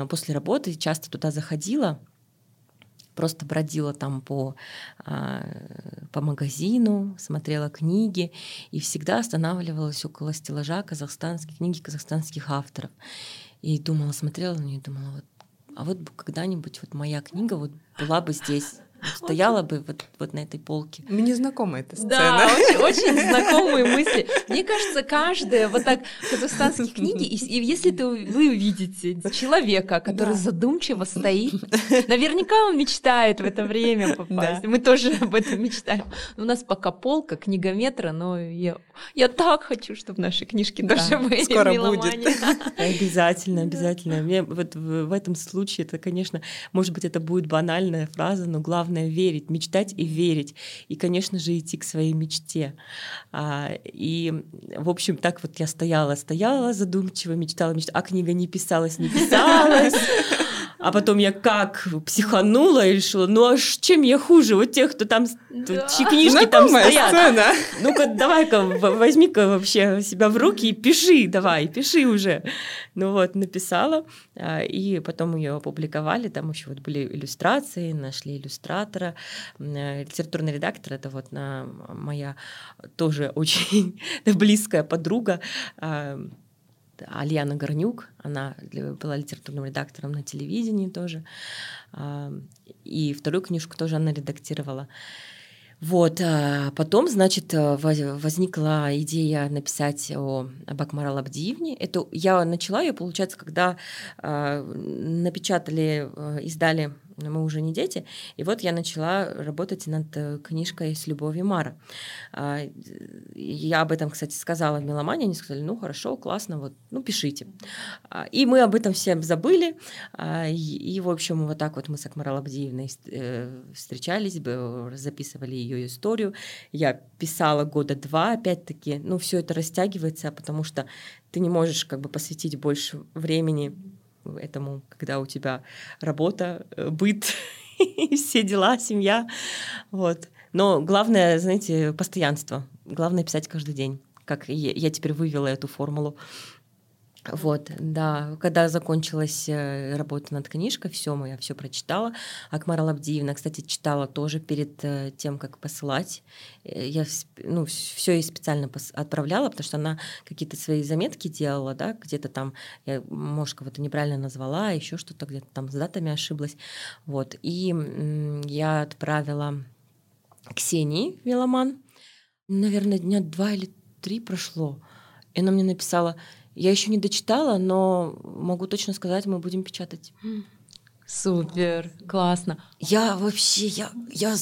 после работы часто туда заходила, просто бродила там по, а, по магазину, смотрела книги и всегда останавливалась около стеллажа казахстанских книги казахстанских авторов. И думала, смотрела на нее думала, вот, а вот когда-нибудь вот моя книга вот была бы здесь стояла бы вот, вот на этой полке. Мне знакома эта сцена. Да, очень, очень знакомые мысли. Мне кажется, каждая вот так казахстанские книги, и, и если ты, вы увидите человека, который да. задумчиво стоит, наверняка он мечтает в это время попасть. Да. Мы тоже об этом мечтаем. У нас пока полка, книгометра, но я, я так хочу, чтобы наши книжки да. тоже были. Скоро будет. Обязательно, обязательно. Мне вот в, в этом случае это, конечно, может быть, это будет банальная фраза, но главное главное верить, мечтать и верить. И, конечно же, идти к своей мечте. А, и, в общем, так вот я стояла, стояла задумчиво, мечтала, мечтала, а книга не писалась, не писалась. А потом я как психанула и решила, ну а чем я хуже? Вот тех, кто там, да. чьи книжки там стоят. Сцена. Ну-ка, давай-ка, возьми-ка вообще себя в руки и пиши, давай, пиши уже. Ну вот, написала, а, и потом ее опубликовали, там еще вот были иллюстрации, нашли иллюстратора, э, литературный редактор, это вот моя тоже очень близкая подруга, Альяна Горнюк, она была литературным редактором на телевидении тоже, а, и вторую книжку тоже она редактировала. Вот, а потом, значит, возникла идея написать о, об Акмарал Абдиевне. Это я начала ее, получается, когда э, напечатали, э, мы уже не дети. И вот я начала работать над э, книжкой «С любовью Мара». А, я об этом, кстати, сказала в Меломане, они сказали, ну хорошо, классно, вот, ну пишите. А, и мы об этом всем забыли, а, и, в общем, вот так вот мы с Акмарал Абдиевной э, встречались, записывали ее историю. Я писала года два, опять-таки, ну все это растягивается, потому что ты не можешь как бы посвятить больше времени этому, когда у тебя работа, э, быт, все дела, семья. Вот. Но главное, знаете, постоянство. Главное писать каждый день. Как я теперь вывела эту формулу. Вот, да, когда закончилась э, работа над книжкой, все, я все прочитала. Акмара Лабдиевна, кстати, читала тоже перед э, тем, как посылать. Э, я ну, все ей специально отправляла, потому что она какие-то свои заметки делала, да, где-то там, я, может, кого-то неправильно назвала, еще что-то где-то там с датами ошиблась. Вот, и я отправила Ксении Веломан. Наверное, дня два или три прошло. И она мне написала, я еще не дочитала, но могу точно сказать, мы будем печатать. Супер, классно. Я вообще, я, я,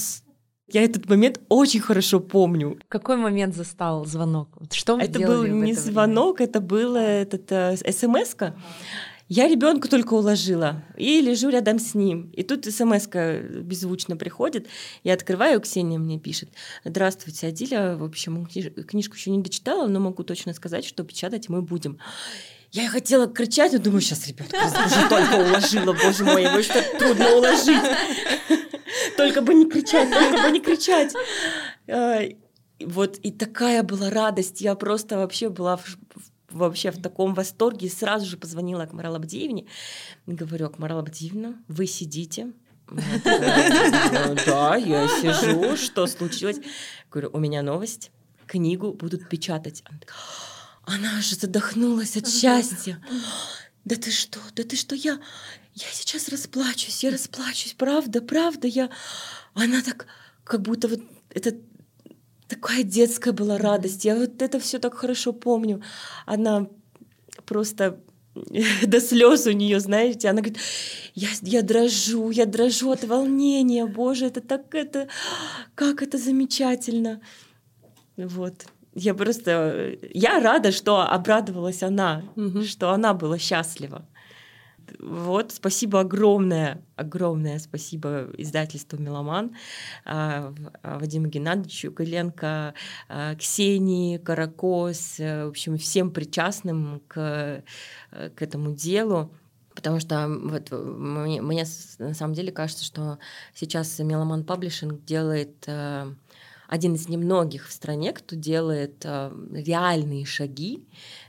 я этот момент очень хорошо помню. Какой момент застал звонок? Что вы это был не это звонок, это было этот э, смс-ка. Ага. Я ребенка только уложила и лежу рядом с ним. И тут смс беззвучно приходит. Я открываю, Ксения мне пишет. Здравствуйте, Адиля. В общем, книжку еще не дочитала, но могу точно сказать, что печатать мы будем. Я хотела кричать, но думаю, сейчас ребенка уже только уложила, боже мой, его что трудно уложить. Только бы не кричать, только бы не кричать. Вот и такая была радость, я просто вообще была в вообще в таком восторге. Сразу же позвонила Акмарал Абдиевне. Говорю, Акмарал Абдиевна, вы сидите, да, я сижу, что случилось? Говорю, у меня новость, книгу будут печатать. Она же задохнулась от счастья. Да ты что, да ты что, я, я сейчас расплачусь, я расплачусь, правда, правда, я... Она так, как будто вот этот такая детская была радость. Я вот это все так хорошо помню. Она просто до слез у нее, знаете, она говорит, я, я дрожу, я дрожу от волнения, боже, это так, это, как это замечательно. Вот. Я просто, я рада, что обрадовалась она, угу. что она была счастлива. Вот, спасибо огромное, огромное спасибо издательству «Меломан», а, а, Вадиму Геннадьевичу Кыленко, а, Ксении Каракос, э, в общем, всем причастным к, э, к этому делу. Потому что вот мне, мне на самом деле кажется, что сейчас Меломан Паблишинг делает э, один из немногих в стране, кто делает реальные шаги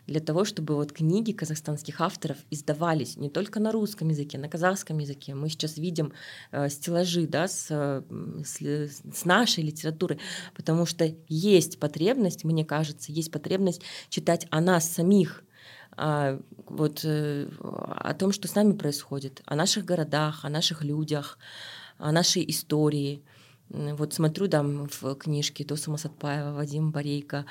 для того, чтобы вот книги казахстанских авторов издавались не только на русском языке, на казахском языке. Мы сейчас видим э, стеллажи да, с, с, с нашей литературы, потому что есть потребность, мне кажется, есть потребность читать о нас самих, а, вот э, о том, что с нами происходит, о наших городах, о наших людях, о нашей истории. Вот смотрю там в книжке Тоса Масатпаева, Вадим Борейко,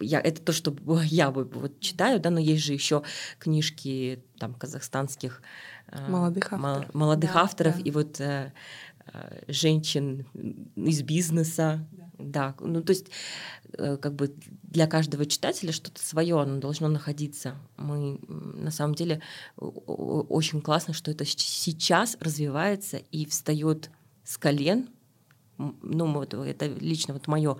я, это то, что я вот читаю, да, но есть же еще книжки там казахстанских э, молодых авторов, молодых да, авторов да. и вот э, э, женщин из бизнеса, да. да, ну то есть э, как бы для каждого читателя что-то свое, оно должно находиться. Мы на самом деле очень классно, что это сейчас развивается и встает с колен. Ну, вот это лично вот мое,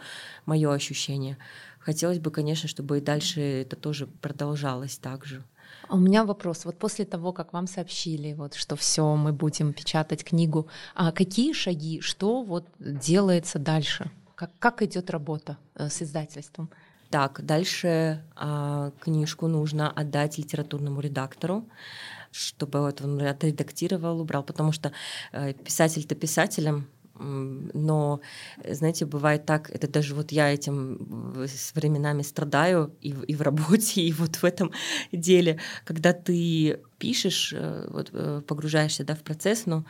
мое ощущение. Хотелось бы, конечно, чтобы и дальше это тоже продолжалось так же. А у меня вопрос. Вот после того, как вам сообщили, вот, что все, мы будем печатать книгу, а какие шаги, что вот делается дальше? Как, как идет работа э, с издательством? Так, дальше а, книжку нужно отдать литературному редактору, чтобы вот он отредактировал, убрал, потому что э, писатель-то писателем, но, знаете, бывает так, это даже вот я этим с временами страдаю и и в работе, и вот в этом деле, когда ты пишешь, э, вот, э, погружаешься да, в процесс, но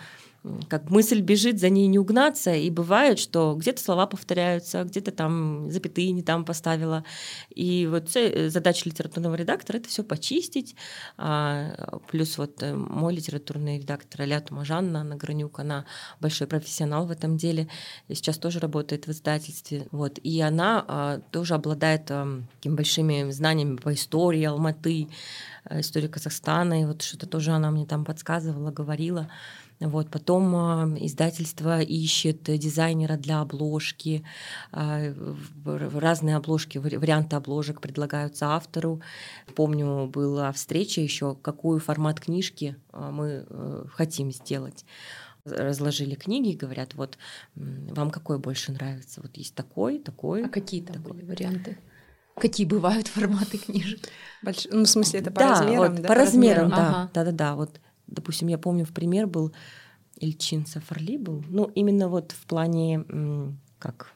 как мысль бежит, за ней не угнаться, и бывает, что где-то слова повторяются, где-то там запятые не там поставила. И вот э, задача литературного редактора — это все почистить. А, плюс вот э, мой литературный редактор Аля Тумажанна Награнюк, она большой профессионал в этом деле, и сейчас тоже работает в издательстве. Вот. И она а, тоже обладает а, такими большими знаниями по истории Алматы, э, истории Казахстана, и вот что-то тоже она мне там подсказывала, говорила. Вот, потом э, издательство ищет дизайнера для обложки, э, разные обложки, варианты обложек предлагаются автору. Помню, была встреча еще, какой формат книжки э, мы хотим сделать разложили книги и говорят, вот вам какой больше нравится? Вот есть такой, такой. А какие там такой. были варианты? Какие бывают форматы книжек? Больш... Ну, в смысле, это по да, размерам, вот, да? По размерам, да. Ага. Да, да, да. Вот, допустим, я помню, в пример был Ильчин Сафарли был. Ну, именно вот в плане, как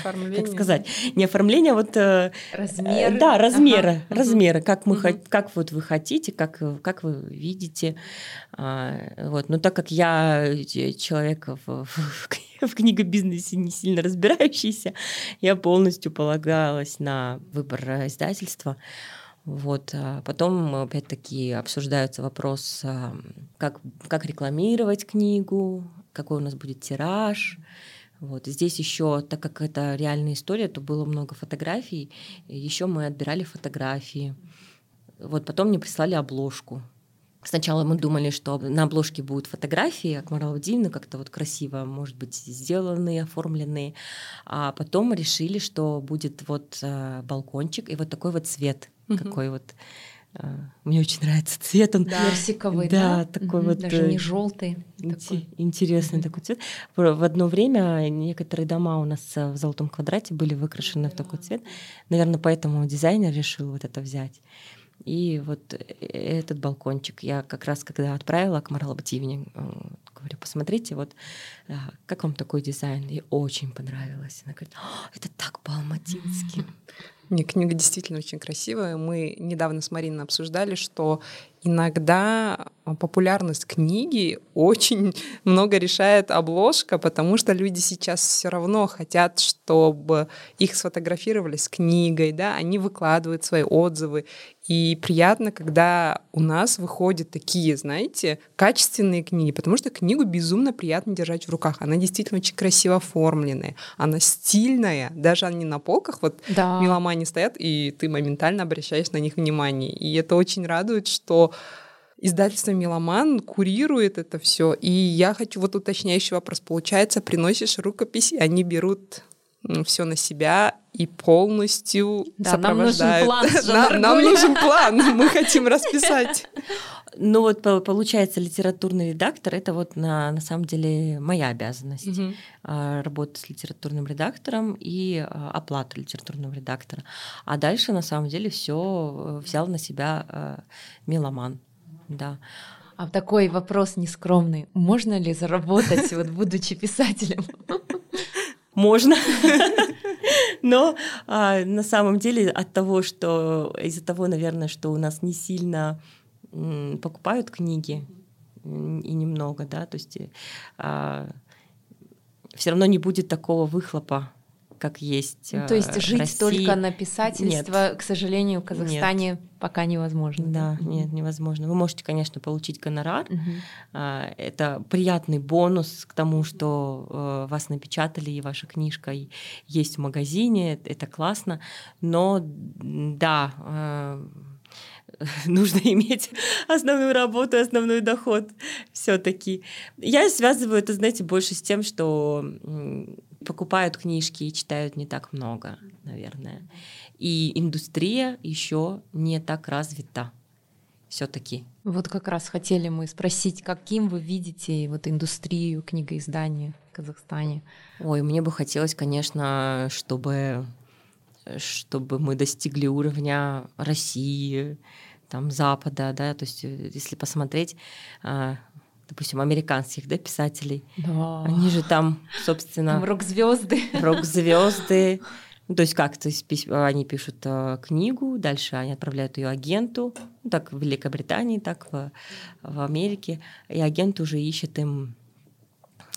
Оформление. как сказать, не оформление, а вот э, Размер. э, да, размеры, Ага. размеры, как мы, хот- как вот вы хотите, как как вы видите, А, вот. Но так как я э, человек в, в, в книгобизнесе не сильно разбирающийся, я полностью полагалась на выбор издательства. Вот. а Потом, опять-таки, обсуждается вопрос, а, как, как рекламировать книгу, какой у нас будет тираж. Вот. Здесь еще, так как это реальная история, то было много фотографий, еще мы отбирали фотографии. Вот потом мне прислали обложку. Сначала мы думали, что на обложке будут фотографии Акмара Владимировны, как-то вот красиво, может быть, сделанные, оформленные. А потом решили, что будет вот э, балкончик и вот такой вот цвет, Мгм. какой вот. э, мне очень нравится цвет, он Да. Персиковый, Да, да? такой Мгм, вот, Даже э, не желтый. Такой. Интересный Мгм. такой цвет. В одно время некоторые дома у нас э, в золотом квадрате были выкрашены в такой цвет. Наверное, поэтому дизайнер решил вот это взять. И вот этот балкончик я как раз когда отправила к Марлабативне, говорю, посмотрите, вот как вам такой дизайн? Ей очень понравилось. Она говорит, «О, это так по-алматински. Не, книга действительно очень красивая. Мы недавно с Мариной обсуждали, что иногда популярность книги очень много решает обложка, потому что люди сейчас все равно хотят, чтобы их сфотографировали с книгой, да, они выкладывают свои отзывы. И приятно, когда у нас выходят такие, знаете, качественные книги, потому что книгу безумно приятно держать в руках. Она действительно очень красиво оформленная, она стильная, даже они на полках, вот Да. меломане стоят, и ты моментально обращаешь на них внимание. И это очень радует, что издательство «Меломан» курирует это все. И я хочу вот уточняющий вопрос. Получается, приносишь рукопись, и они берут все на себя и полностью Да, нам нужен сопровождают. план Нам- Нам нужен план, мы хотим расписать. Ну вот по- получается литературный редактор это вот на, на самом деле моя обязанность. А, работа с литературным редактором и а, оплата литературного редактора. А дальше на самом деле все взял на себя а, меломан. Да. А такой вопрос нескромный. Можно ли заработать, вот будучи писателем? Можно. Но а, на самом деле от того, что из-за того, наверное, что у нас не сильно покупают книги и немного, да, то есть все равно не будет такого выхлопа, как есть. Ну, То есть в жить России. только на писательство, к сожалению, в Казахстане пока невозможно. Да, нет, невозможно. Вы можете, конечно, получить гонорар. А, Это приятный бонус к тому, что э, вас напечатали, и ваша книжка есть в магазине. Это классно. Но да, э, нужно иметь основную работу, основной доход все-таки. Я связываю это, знаете, больше с тем, что покупают книжки и читают не так много, наверное. И индустрия еще не так развита все-таки. Вот как раз хотели мы спросить, каким вы видите вот индустрию книгоиздания в Казахстане? Ой, мне бы хотелось, конечно, чтобы, чтобы мы достигли уровня России, там, Запада, да, то есть э, если посмотреть, а, допустим, американских, да, писателей, Да. они же там, собственно, рок-звезды. рок-звезды, Ну, то есть как? То есть они пишут э, книгу, дальше они отправляют ее агенту, ну, так в Великобритании, так в, в Америке, и агент уже ищет им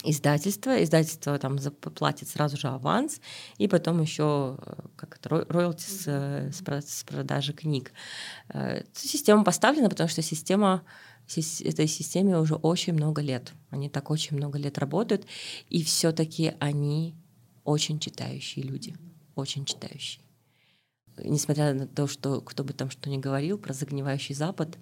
издательство, издательство там зап- платит сразу же аванс, и потом еще как это, ро- роялти с, э, с про- с продажи книг. Э, Система поставлена, потому что система сис- этой системе уже очень много лет. Они так очень много лет работают, и все-таки они очень читающие люди, очень читающие. Несмотря на то, что кто бы там что ни говорил про загнивающий Запад,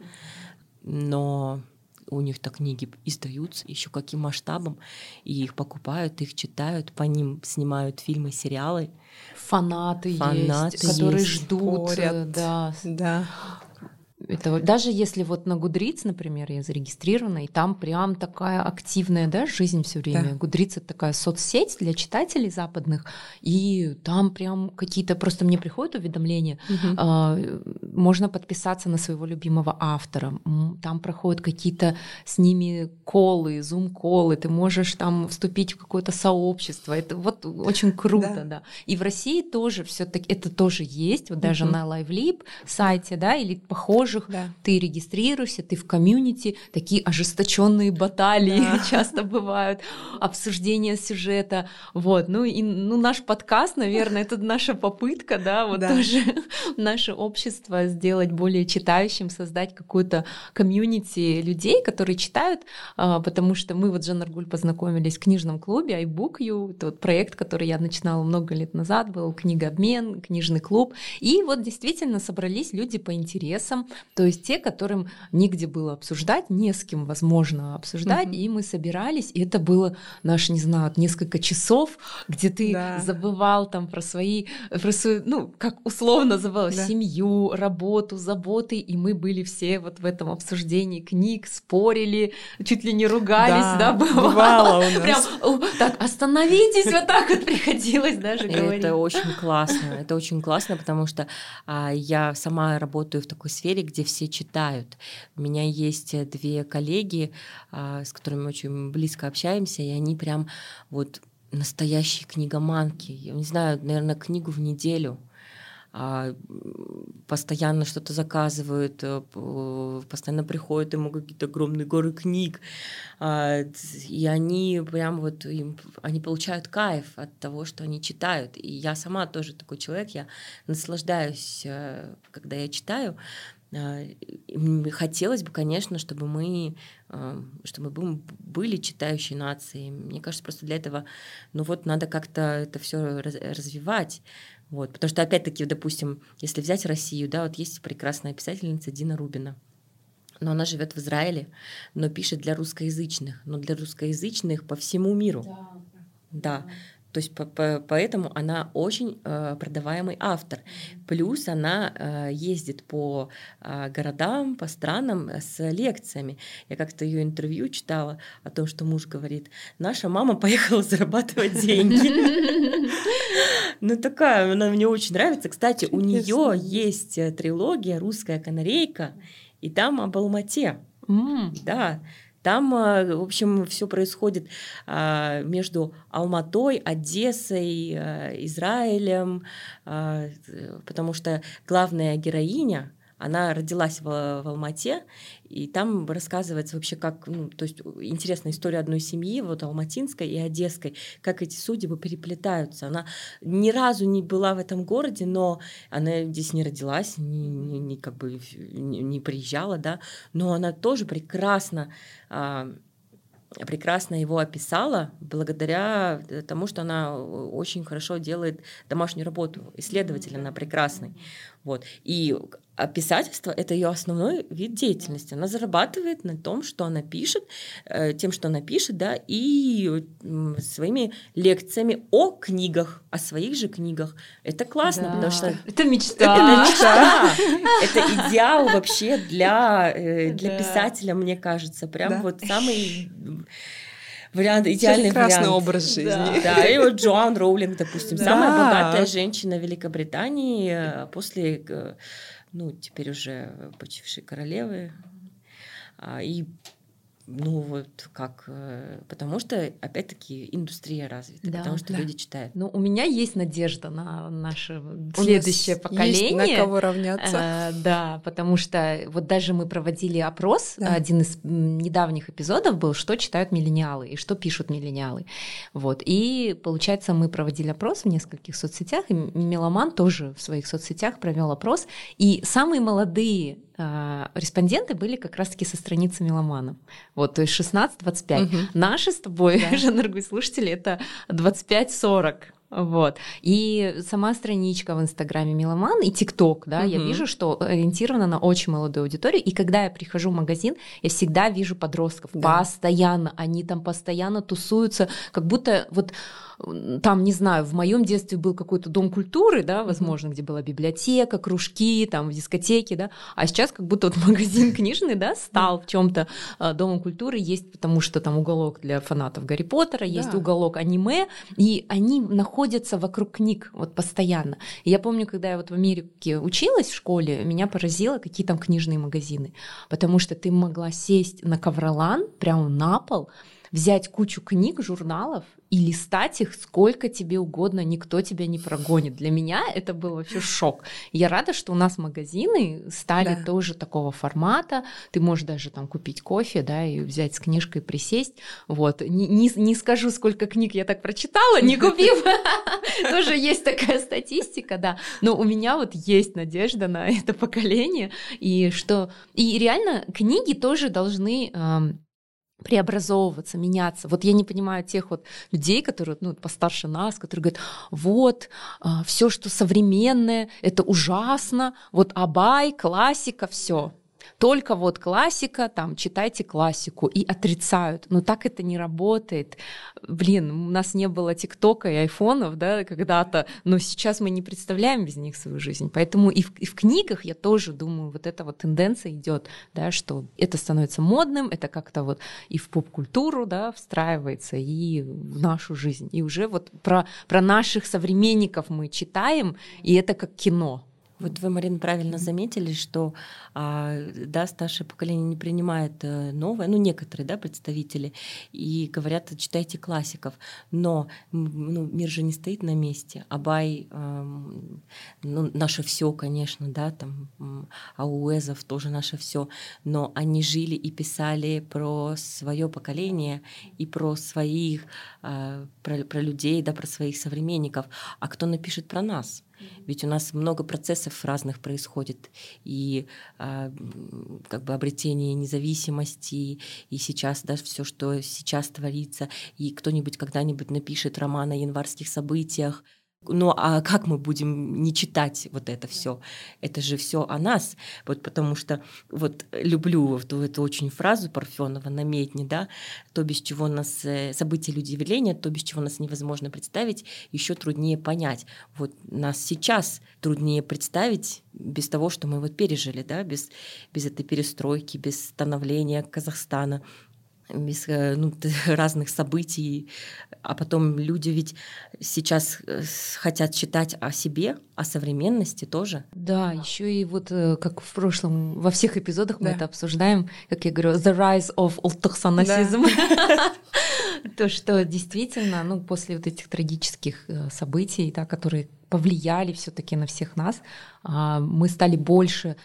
но у них-то книги издаются еще каким масштабом, и их покупают, их читают, по ним снимают фильмы, сериалы. Фанаты, Фанаты есть, которые есть, ждут. спорят. э, Да. Да. Это даже если вот на Гудриц, например, я зарегистрирована, и там прям такая активная да, жизнь все время. Да. Гудриц это такая соцсеть для читателей западных, и там прям какие-то просто мне приходят уведомления, угу. а, можно подписаться на своего любимого автора, там проходят какие-то с ними колы, зум-колы, ты можешь там вступить в какое-то сообщество. Это вот очень круто, да. да. И в России тоже все-таки это тоже есть, вот даже угу. на LiveLib сайте, да, или похожих, да. ты регистрируешься, ты в комьюнити, такие ожесточенные баталии да. часто бывают, обсуждение сюжета, вот. Ну и ну наш подкаст, наверное, это наша попытка, да, вот да. тоже наше общество сделать более читающим, создать какую-то комьюнити людей, которые читают, а, потому что мы вот с Жан Аргуль познакомились в книжном клубе iBookU, тот проект, который я начинала много лет назад, был книгообмен, книжный клуб, и вот действительно собрались люди по интересам, то есть те, которым нигде было обсуждать, не с кем возможно обсуждать, mm-hmm. и мы собирались, и это было наш, не знаю, несколько часов, где ты да. забывал там про свои, про свою, ну, как условно забывал, да. семью, работу, заботы, и мы были все вот в этом обсуждении книг, спорили, чуть ли не ругались, да, да бывало. бывало у нас. Прям, так, остановитесь, вот так вот приходилось даже говорить. Это очень классно, это очень классно, потому что а, я сама работаю в такой сфере, где все читают. У меня есть две коллеги, а, с которыми очень близко общаемся, и они прям вот настоящие книгоманки. Я не знаю, наверное, книгу в неделю. А, постоянно что-то заказывают, э, постоянно приходят ему какие-то огромные горы книг, а, и они прям вот им, они получают кайф от того, что они читают. И я сама тоже такой человек, я наслаждаюсь, э, когда я читаю, хотелось бы, конечно, чтобы мы, а, чтобы мы были читающей нацией. Мне кажется, просто для этого, ну вот, надо как-то это все развивать. Вот, потому что, опять-таки, допустим, если взять Россию, да, вот есть прекрасная писательница Дина Рубина. Но она живет в Израиле, но пишет для русскоязычных, но для русскоязычных по всему миру. Да. да. То есть по -по поэтому она очень э, продаваемый автор. Плюс она э, ездит по э, городам, по странам с лекциями. Я как-то ее интервью читала о том, что муж говорит, наша мама поехала зарабатывать деньги. Ну такая, она мне очень нравится. Кстати, у нее есть э, трилогия «Русская канарейка», и там об Алмате. Да, там, э, в общем, все происходит а, между Алматой, Одессой, э, Израилем, а, потому что главная героиня она родилась в Алмате, и там рассказывается вообще, как, ну, то есть интересная история одной семьи, вот алматинской и одесской, как эти судьбы переплетаются. Она ни разу не была в этом городе, но она здесь не родилась, не, не, не как бы не, не приезжала, да, но она тоже прекрасно а, прекрасно его описала благодаря тому, что она очень хорошо делает домашнюю работу. Исследователь она прекрасный. Вот. И а писательство — это ее основной вид деятельности. Она зарабатывает на том, что она пишет, э, тем, что она пишет, да, и своими лекциями о книгах, о своих же книгах. Это классно, да. потому что... Это мечта. Это мечта. Это идеал вообще для, э, для писателя, мне кажется. Прям вот самый вариант, идеальный Прекрасный вариант. образ жизни. Да, да. и вот Джоан Роулинг, допустим, да. самая богатая женщина Великобритании э, после ну, теперь уже почившей королевы. А, и ну вот как, э, потому что опять-таки индустрия развита, да, потому что да. люди читают. Ну у меня есть надежда на наше у следующее поколение. Есть на кого равняться. Э, да, потому что вот даже мы проводили опрос, да. один из недавних эпизодов был, что читают миллениалы и что пишут миллениалы, вот. И получается мы проводили опрос в нескольких соцсетях, и Меломан тоже в своих соцсетях провел опрос, и самые молодые а, респонденты были как раз-таки со страницы меломанов. Вот, то есть 16-25. Угу. Наши с тобой, да. Жанна слушатели, это 25-40. Вот. И сама страничка в Инстаграме Меломан и ТикТок, да, угу. я вижу, что ориентирована на очень молодую аудиторию. И когда я прихожу в магазин, я всегда вижу подростков. Да. Постоянно. Они там постоянно тусуются, как будто вот там, не знаю, в моем детстве был какой-то дом культуры, да, возможно, mm-hmm. где была библиотека, кружки, там, в дискотеке, да, а сейчас как будто вот магазин книжный, да, стал в чем-то а, домом культуры, есть потому что там уголок для фанатов Гарри Поттера, есть да. уголок аниме, и они находятся вокруг книг вот постоянно. И я помню, когда я вот в Америке училась в школе, меня поразило, какие там книжные магазины, потому что ты могла сесть на ковролан прямо на пол, взять кучу книг, журналов и листать их сколько тебе угодно, никто тебя не прогонит. Для меня это был вообще шок. Я рада, что у нас магазины стали да. тоже такого формата. Ты можешь даже там купить кофе, да, и взять с книжкой присесть. Вот. Не, не, не скажу, сколько книг я так прочитала, не купив. Тоже есть такая статистика, да. Но у меня вот есть надежда на это поколение. И что... И реально книги тоже должны преобразовываться, меняться. Вот я не понимаю тех вот людей, которые ну, постарше нас, которые говорят, вот, а, все, что современное, это ужасно, вот Абай, классика, все только вот классика, там, читайте классику, и отрицают. Но так это не работает. Блин, у нас не было ТикТока и айфонов, да, когда-то, но сейчас мы не представляем без них свою жизнь. Поэтому и в, и в книгах я тоже думаю, вот эта вот тенденция идет, да, что это становится модным, это как-то вот и в поп-культуру, да, встраивается, и в нашу жизнь. И уже вот про, про наших современников мы читаем, и это как кино, вот вы, Марина, правильно заметили, что а, да, старшее поколение не принимает э, новое, ну, некоторые да, представители, и говорят, читайте классиков. Но ну, мир же не стоит на месте. Абай, ну, наше все, конечно, да, там, Ауэзов тоже наше все, но они жили и писали про свое поколение и про своих, а, про, про людей, да, про своих современников. А кто напишет про нас? Ведь у нас много процессов разных происходит, и а, как бы обретение независимости, и сейчас да, все, что сейчас творится, и кто-нибудь когда-нибудь напишет роман о январских событиях, ну а как мы будем не читать вот это все? Это же все о нас. Вот потому что вот люблю вот эту очень фразу Парфенова «наметни», да, то, без чего нас э, события люди явления, то, без чего нас невозможно представить, еще труднее понять. Вот нас сейчас труднее представить без того, что мы вот пережили, да, без, без этой перестройки, без становления Казахстана, без э, ну, разных событий, а потом люди ведь сейчас э, хотят читать о себе, о современности тоже. Да, еще и вот э, как в прошлом, во всех эпизодах мы это обсуждаем, как я говорю, the rise of ултухсанасизм. То, что действительно, ну, после вот этих трагических событий, да, которые повлияли все-таки на всех нас, а, мы стали больше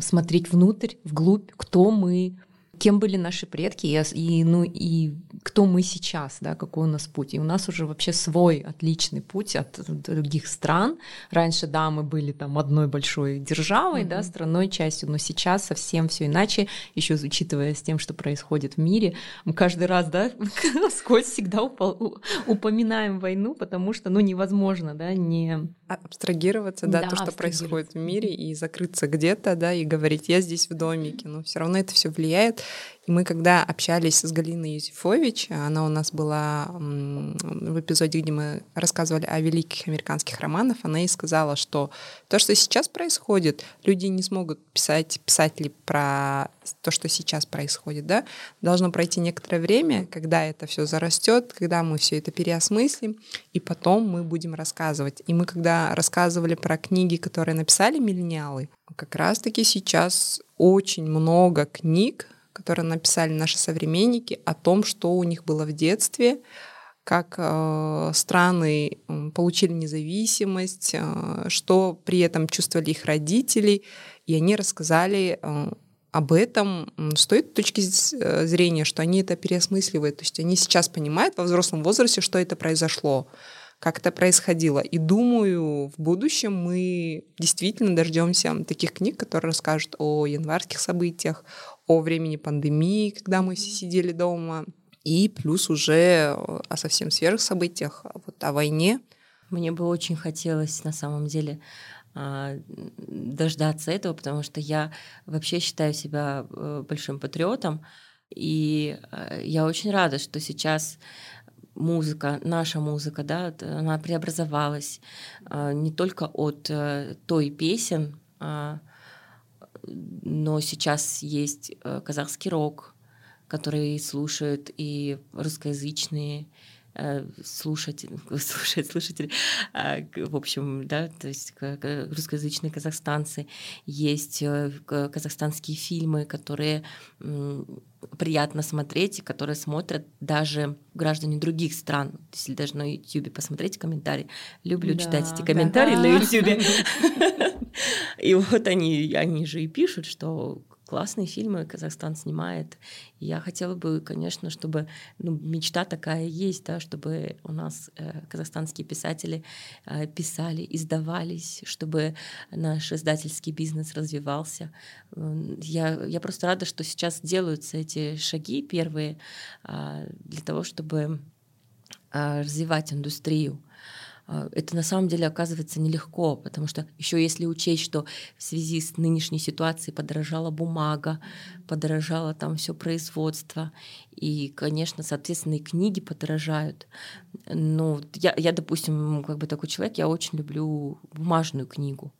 смотреть внутрь, вглубь, кто мы, кем были наши предки и, и, ну, и кто мы сейчас, да, какой у нас путь. И у нас уже вообще свой отличный путь от других стран. Раньше, да, мы были там одной большой державой, mm-hmm. да, страной частью, но сейчас совсем все иначе, еще учитывая с тем, что происходит в мире. Мы каждый раз, да, сквозь всегда упоминаем войну, потому что, ну, невозможно, да, не... А, абстрагироваться, да, да то, что происходит в мире, и закрыться где-то, да, и говорить, я здесь в домике, но все равно это все влияет. Мы, когда общались с Галиной Юзефович, она у нас была в эпизоде, где мы рассказывали о великих американских романах, она и сказала, что то, что сейчас происходит, люди не смогут писать, писатели про то, что сейчас происходит, да, должно пройти некоторое время, когда это все зарастет, когда мы все это переосмыслим, и потом мы будем рассказывать. И мы, когда рассказывали про книги, которые написали миллениалы, как раз-таки сейчас очень много книг, которые написали наши современники о том, что у них было в детстве, как э, страны э, получили независимость, э, что при этом чувствовали их родители, и они рассказали э, об этом с той точки э, зрения, что они это переосмысливают, то есть они сейчас понимают во взрослом возрасте, что это произошло как это происходило. И думаю, в будущем мы действительно дождемся таких книг, которые расскажут о январских событиях, о времени пандемии, когда мы все сидели дома, и плюс уже о совсем свежих событиях, вот о войне, Мне бы очень хотелось на самом деле а, дождаться этого, потому что я вообще считаю себя э, большим патриотом, и э, я очень рада, что сейчас музыка, наша музыка, да, она преобразовалась а, не только от э, той песен, а, но сейчас есть казахский рок, который слушают и русскоязычные, Э, слушать, слушать слушатели, а, в общем, да, то есть русскоязычные казахстанцы, есть э, казахстанские фильмы, которые приятно смотреть, и которые смотрят даже граждане других стран. Если даже на YouTube посмотреть комментарии, люблю да, читать эти комментарии да, на YouTube. И вот они, они же и пишут, что классные фильмы Казахстан снимает. И я хотела бы, конечно, чтобы ну, мечта такая есть, да, чтобы у нас э, казахстанские писатели э, писали, издавались, чтобы наш издательский бизнес развивался. Я, я просто рада, что сейчас делаются эти шаги первые э, для того, чтобы э, развивать индустрию. А, это на самом деле оказывается нелегко, потому что еще если учесть, что в связи с нынешней ситуацией подорожала бумага, подорожало там все производство, и, конечно, соответственно, и книги подорожают. Ну, я, я, допустим, как бы такой человек, я очень люблю бумажную книгу.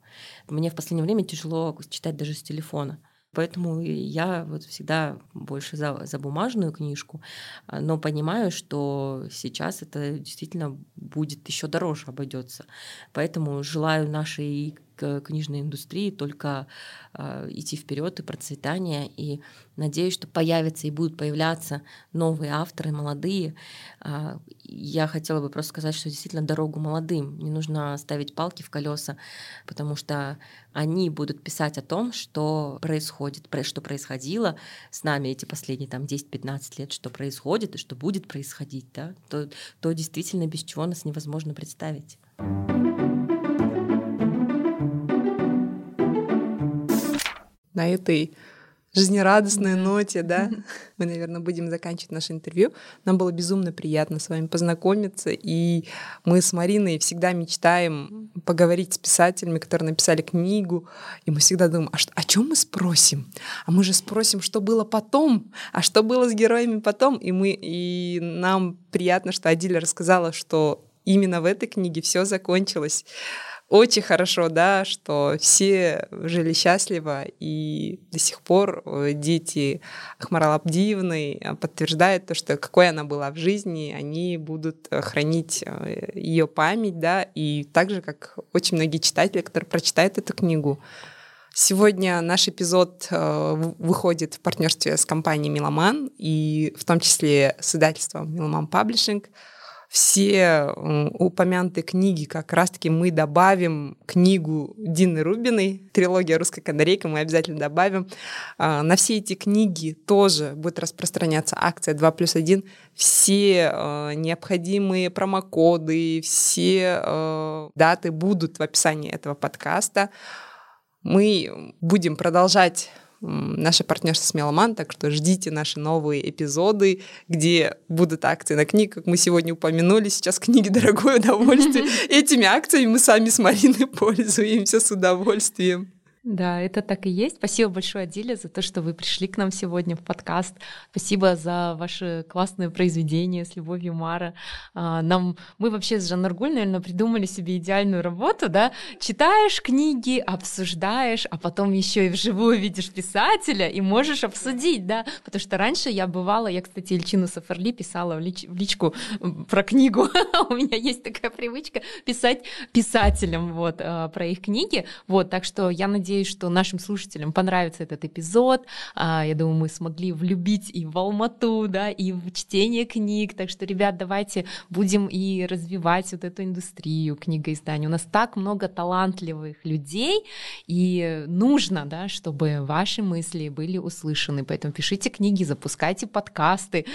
Мне в последнее время тяжело читать даже с телефона. Поэтому я вот всегда больше за, за бумажную книжку, а, но понимаю, что сейчас это действительно будет еще дороже обойдется. Поэтому желаю нашей книжной индустрии только э, идти вперед и процветание. И надеюсь, что появятся и будут появляться новые авторы, молодые. Э, я хотела бы просто сказать, что действительно дорогу молодым. Не нужно ставить палки в колеса, потому что они будут писать о том, что происходит, что происходило с нами эти последние там 10-15 лет, что происходит и что будет происходить, да, то, то действительно без чего нас невозможно представить. На этой жизнерадостной ноте, да, мы, наверное, будем заканчивать наше интервью. Нам было безумно приятно с вами познакомиться, и мы с Мариной всегда мечтаем поговорить с писателями, которые написали книгу, и мы всегда думаем, а что, о чем мы спросим? А мы же спросим, что было потом, а что было с героями потом, и мы, и нам приятно, что Адиля рассказала, что именно в этой книге все закончилось очень хорошо, да, что все жили счастливо, и до сих пор э, дети Ахмарал Абдиевны э, подтверждают то, что какой она была в жизни, они будут э, хранить ее память, да, и так же, как очень многие читатели, которые прочитают эту книгу. Сегодня наш эпизод выходит в партнерстве с компанией Миломан и в том числе с издательством Миломан Паблишинг все упомянутые книги как раз-таки мы добавим книгу Дины Рубиной, трилогия «Русская канарейка» мы обязательно добавим. А, на все эти книги тоже будет распространяться акция 2 плюс 1. Все а, необходимые промокоды, все а, даты будут в описании этого подкаста. Мы будем продолжать наше партнерство с Меломан, так что ждите наши новые эпизоды, где будут акции на книг, как мы сегодня упомянули. Сейчас книги дорогое удовольствие. Этими акциями мы сами с Мариной пользуемся с удовольствием. Да, это так и есть. Спасибо большое, Адиля, за то, что вы пришли к нам сегодня в подкаст. Спасибо за ваши классные произведения с любовью Мара. А, нам, мы вообще с Жанна Аргуль, наверное, придумали себе идеальную работу, да? Читаешь книги, обсуждаешь, а потом еще и вживую видишь писателя и можешь обсудить, да? Потому что раньше я бывала, я, кстати, Ильчину Сафарли писала в, лич, в личку про книгу. У меня есть такая привычка писать писателям вот а, про их книги. Вот, так что я надеюсь, надеюсь, что нашим слушателям понравится этот эпизод. А, я думаю, мы смогли влюбить и в Алмату, да, и в чтение книг. Так что, ребят, давайте будем и развивать вот эту индустрию книгоиздания. У нас так много талантливых людей, и нужно, да, чтобы ваши мысли были услышаны. Поэтому пишите книги, запускайте подкасты,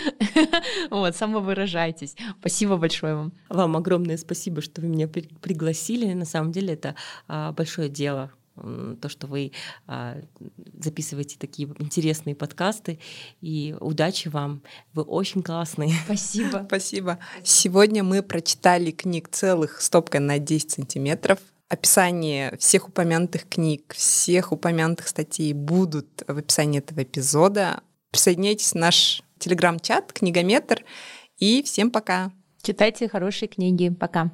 вот, самовыражайтесь. Спасибо большое вам. Вам огромное спасибо, что вы меня пригласили. На самом деле это а, большое дело то, что вы а, записываете такие интересные подкасты. И удачи вам. Вы очень классные. Спасибо. Спасибо. Сегодня мы прочитали книг целых стопкой на 10 сантиметров. Описание всех упомянутых книг, всех упомянутых статей будут в описании этого эпизода. Присоединяйтесь в наш телеграм-чат «Книгометр». И всем пока! Читайте хорошие книги. Пока.